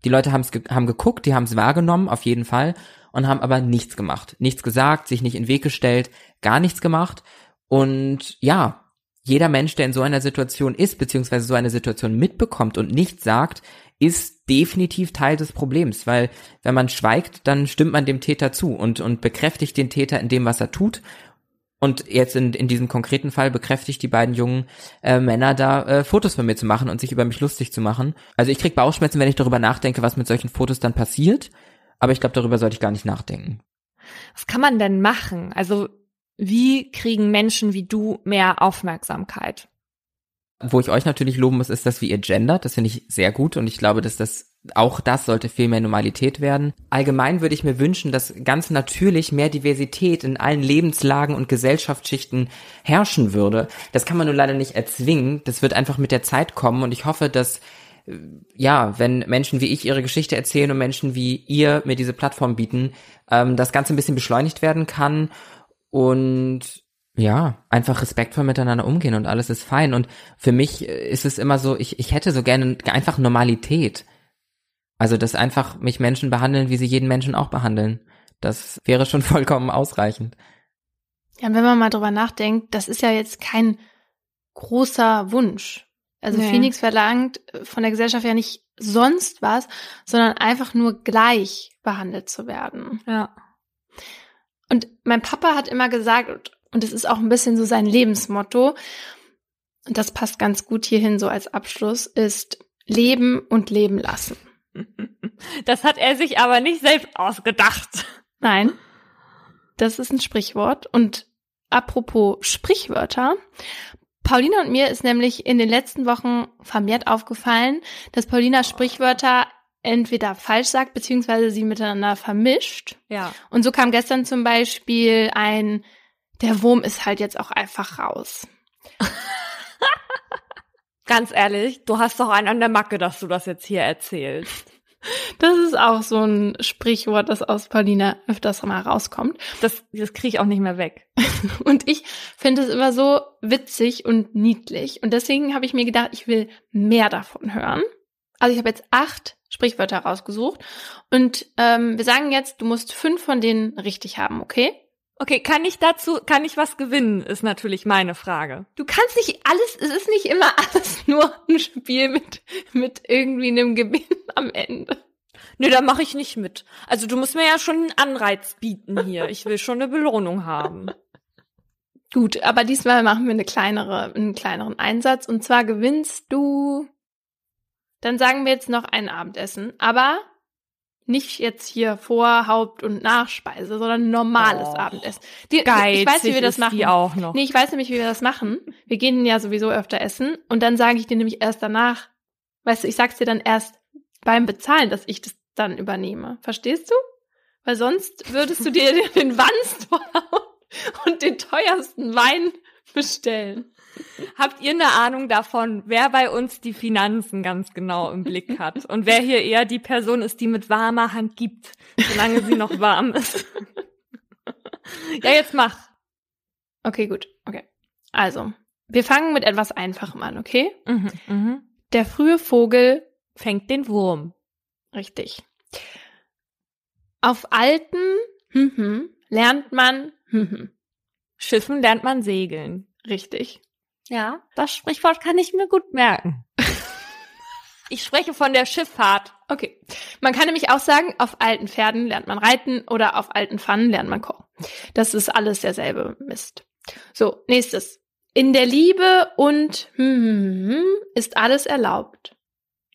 Die Leute haben's ge haben geguckt, die haben es wahrgenommen, auf jeden Fall, und haben aber nichts gemacht. Nichts gesagt, sich nicht in den Weg gestellt, gar nichts gemacht. Und ja, jeder Mensch, der in so einer Situation ist, beziehungsweise so eine Situation mitbekommt und nichts sagt, ist definitiv Teil des Problems, weil wenn man schweigt, dann stimmt man dem Täter zu und, und bekräftigt den Täter in dem, was er tut. Und jetzt in, in diesem konkreten Fall bekräftigt die beiden jungen äh, Männer da äh, Fotos von mir zu machen und sich über mich lustig zu machen. Also ich krieg Bauchschmerzen, wenn ich darüber nachdenke, was mit solchen Fotos dann passiert aber ich glaube, darüber sollte ich gar nicht nachdenken. Was kann man denn machen? Also wie kriegen Menschen wie du mehr Aufmerksamkeit? Wo ich euch natürlich loben muss, ist, dass wir ihr gendert. Das finde ich sehr gut und ich glaube, dass das auch das sollte viel mehr Normalität werden. Allgemein würde ich mir wünschen, dass ganz natürlich mehr Diversität in allen Lebenslagen und Gesellschaftsschichten herrschen würde. Das kann man nur leider nicht erzwingen. Das wird einfach mit der Zeit kommen und ich hoffe, dass ja, wenn Menschen wie ich ihre Geschichte erzählen und Menschen wie ihr mir diese Plattform bieten, ähm, das Ganze ein bisschen beschleunigt werden kann und ja, einfach respektvoll miteinander umgehen und alles ist fein. Und für mich ist es immer so, ich, ich hätte so gerne einfach Normalität. Also, dass einfach mich Menschen behandeln, wie sie jeden Menschen auch behandeln. Das wäre schon vollkommen ausreichend. Ja, wenn man mal drüber nachdenkt, das ist ja jetzt kein großer Wunsch. Also nee. Phoenix verlangt von der Gesellschaft ja nicht sonst was, sondern einfach nur gleich behandelt zu werden. Ja. Und mein Papa hat immer gesagt, und es ist auch ein bisschen so sein Lebensmotto, und das passt ganz gut hierhin so als Abschluss, ist leben und leben lassen. Das hat er sich aber nicht selbst ausgedacht. Nein, das ist ein Sprichwort. Und apropos Sprichwörter, Paulina und mir ist nämlich in den letzten Wochen vermehrt aufgefallen, dass Paulina Sprichwörter entweder falsch sagt, beziehungsweise sie miteinander vermischt. Ja. Und so kam gestern zum Beispiel ein, der Wurm ist halt jetzt auch einfach raus. Ganz ehrlich, du hast doch einen an der Macke, dass du das jetzt hier erzählst. Das ist auch so ein Sprichwort, das aus Paulina öfters mal rauskommt. Das, das kriege ich auch nicht mehr weg. Und ich finde es immer so witzig und niedlich. Und deswegen habe ich mir gedacht, ich will mehr davon hören. Also ich habe jetzt acht Sprichwörter rausgesucht. Und ähm, wir sagen jetzt, du musst fünf von denen richtig haben, okay? Okay, kann ich dazu, kann ich was gewinnen, ist natürlich meine Frage. Du kannst nicht alles, es ist nicht immer alles nur ein Spiel mit, mit irgendwie einem Gewinn am Ende. Nee, da mache ich nicht mit. Also du musst mir ja schon einen Anreiz bieten hier. Ich will schon eine Belohnung haben. Gut, aber diesmal machen wir eine kleinere, einen kleineren Einsatz. Und zwar gewinnst du, dann sagen wir jetzt noch ein Abendessen, aber nicht jetzt hier Vor-, Haupt- und Nachspeise, sondern normales Och, Abendessen. Die, Geizig ich weiß, wie wir das machen. die auch noch. Nee, ich weiß nämlich, wie wir das machen. Wir gehen ja sowieso öfter essen und dann sage ich dir nämlich erst danach, weißt du, ich sag's dir dann erst beim Bezahlen, dass ich das dann übernehme. Verstehst du? Weil sonst würdest du dir den Wanst und den teuersten Wein bestellen. Habt ihr eine Ahnung davon, wer bei uns die Finanzen ganz genau im Blick hat und wer hier eher die Person ist, die mit warmer Hand gibt, solange sie noch warm ist? ja, jetzt mach. Okay, gut. Okay. Also, wir fangen mit etwas Einfachem an, okay? Mhm, mhm. Der frühe Vogel, Fängt den Wurm. richtig. Auf alten hm, hm, lernt man hm, hm, Schiffen lernt man segeln. richtig. Ja, das Sprichwort kann ich mir gut merken. ich spreche von der Schifffahrt. Okay. Man kann nämlich auch sagen, auf alten Pferden lernt man reiten oder auf alten Pfannen lernt man kochen. Das ist alles derselbe Mist. So, nächstes. In der Liebe und hm, ist alles erlaubt.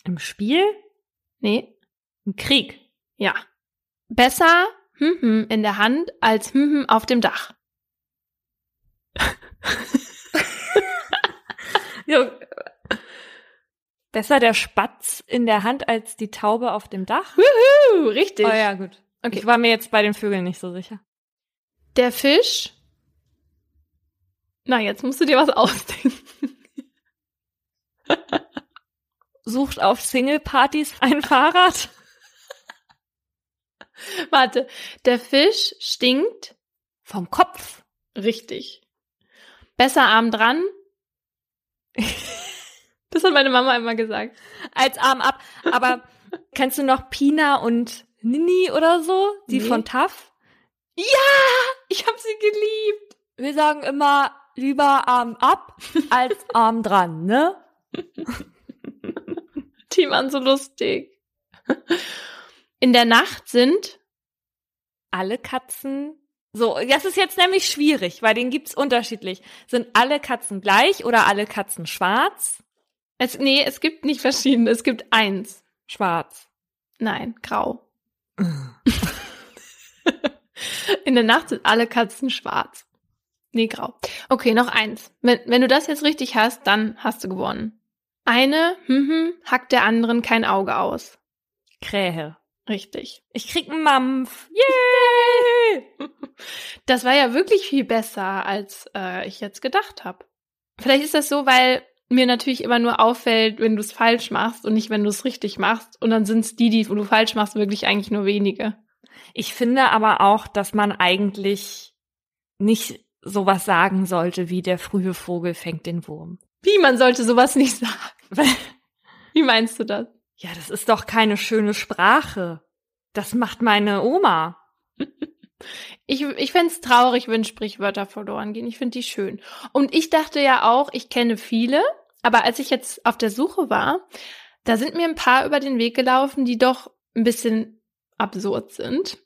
Im Spiel? Nee, Im Krieg. ja. Besser hm, hm, in der Hand als hm, hm, auf dem Dach. Ja. Besser der Spatz in der Hand als die Taube auf dem Dach? Uh, richtig. Oh ja, gut. Okay. Ich war mir jetzt bei den Vögeln nicht so sicher. Der Fisch. Na, jetzt musst du dir was ausdenken. Sucht auf Single-Partys ein Fahrrad? Warte. Der Fisch stinkt. Vom Kopf. Richtig. Besser arm dran. Das hat meine Mama immer gesagt. Als Arm ab. Aber kennst du noch Pina und Nini oder so? Die Nee. von TAF? Ich habe sie geliebt. Wir sagen immer lieber Arm ab als Arm dran, ne? Die waren so lustig. In der Nacht sind Alle Katzen. So, das ist jetzt nämlich schwierig, weil den gibt's unterschiedlich. Sind alle Katzen gleich oder alle Katzen schwarz? es nee, es gibt nicht verschiedene, es gibt eins. Schwarz. Nein, grau. In der Nacht sind alle Katzen schwarz. Nee, grau. Okay, noch eins. Wenn, wenn du das jetzt richtig hast, dann hast du gewonnen. Eine, hm, hm, hackt der anderen kein Auge aus. Krähe. Richtig. Ich krieg einen Mampf. Yay! Das war ja wirklich viel besser, als äh, ich jetzt gedacht habe. Vielleicht ist das so, weil mir natürlich immer nur auffällt, wenn du es falsch machst und nicht, wenn du es richtig machst. Und dann sind es die, die wo du falsch machst, wirklich eigentlich nur wenige. Ich finde aber auch, dass man eigentlich nicht sowas sagen sollte, wie der frühe Vogel fängt den Wurm. Wie, man sollte sowas nicht sagen. Wie meinst du das? Ja, das ist doch keine schöne Sprache. Das macht meine Oma. Ich, ich fände traurig, wenn Sprichwörter verloren gehen. Ich finde die schön. Und ich dachte ja auch, ich kenne viele, aber als ich jetzt auf der Suche war, da sind mir ein paar über den Weg gelaufen, die doch ein bisschen absurd sind.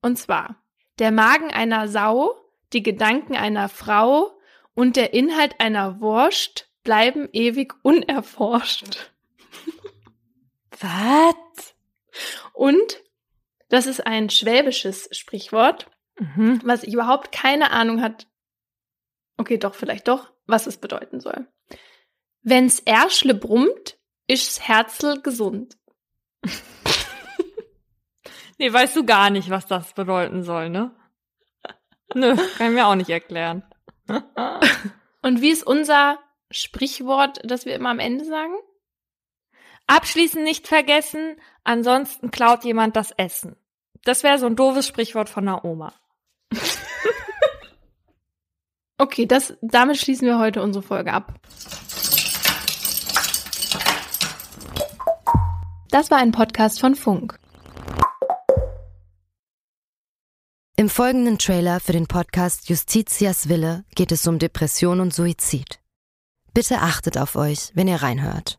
Und zwar, der Magen einer Sau, die Gedanken einer Frau und der Inhalt einer Wurst bleiben ewig unerforscht. Was? Und das ist ein schwäbisches Sprichwort, Mhm. was ich überhaupt keine Ahnung hat. Okay, doch, vielleicht doch, was es bedeuten soll. Wenn's Erschle brummt, ist's Herzl gesund. Nee, weißt du gar nicht, was das bedeuten soll, ne? Nö, kann ich mir auch nicht erklären. Und wie ist unser Sprichwort, das wir immer am Ende sagen? Abschließend nicht vergessen, ansonsten klaut jemand das Essen. Das wäre so ein doofes Sprichwort von der Oma. okay, das, damit schließen wir heute unsere Folge ab. Das war ein Podcast von Funk. Im folgenden Trailer für den Podcast Justitias Wille geht es um Depression und Suizid. Bitte achtet auf euch, wenn ihr reinhört.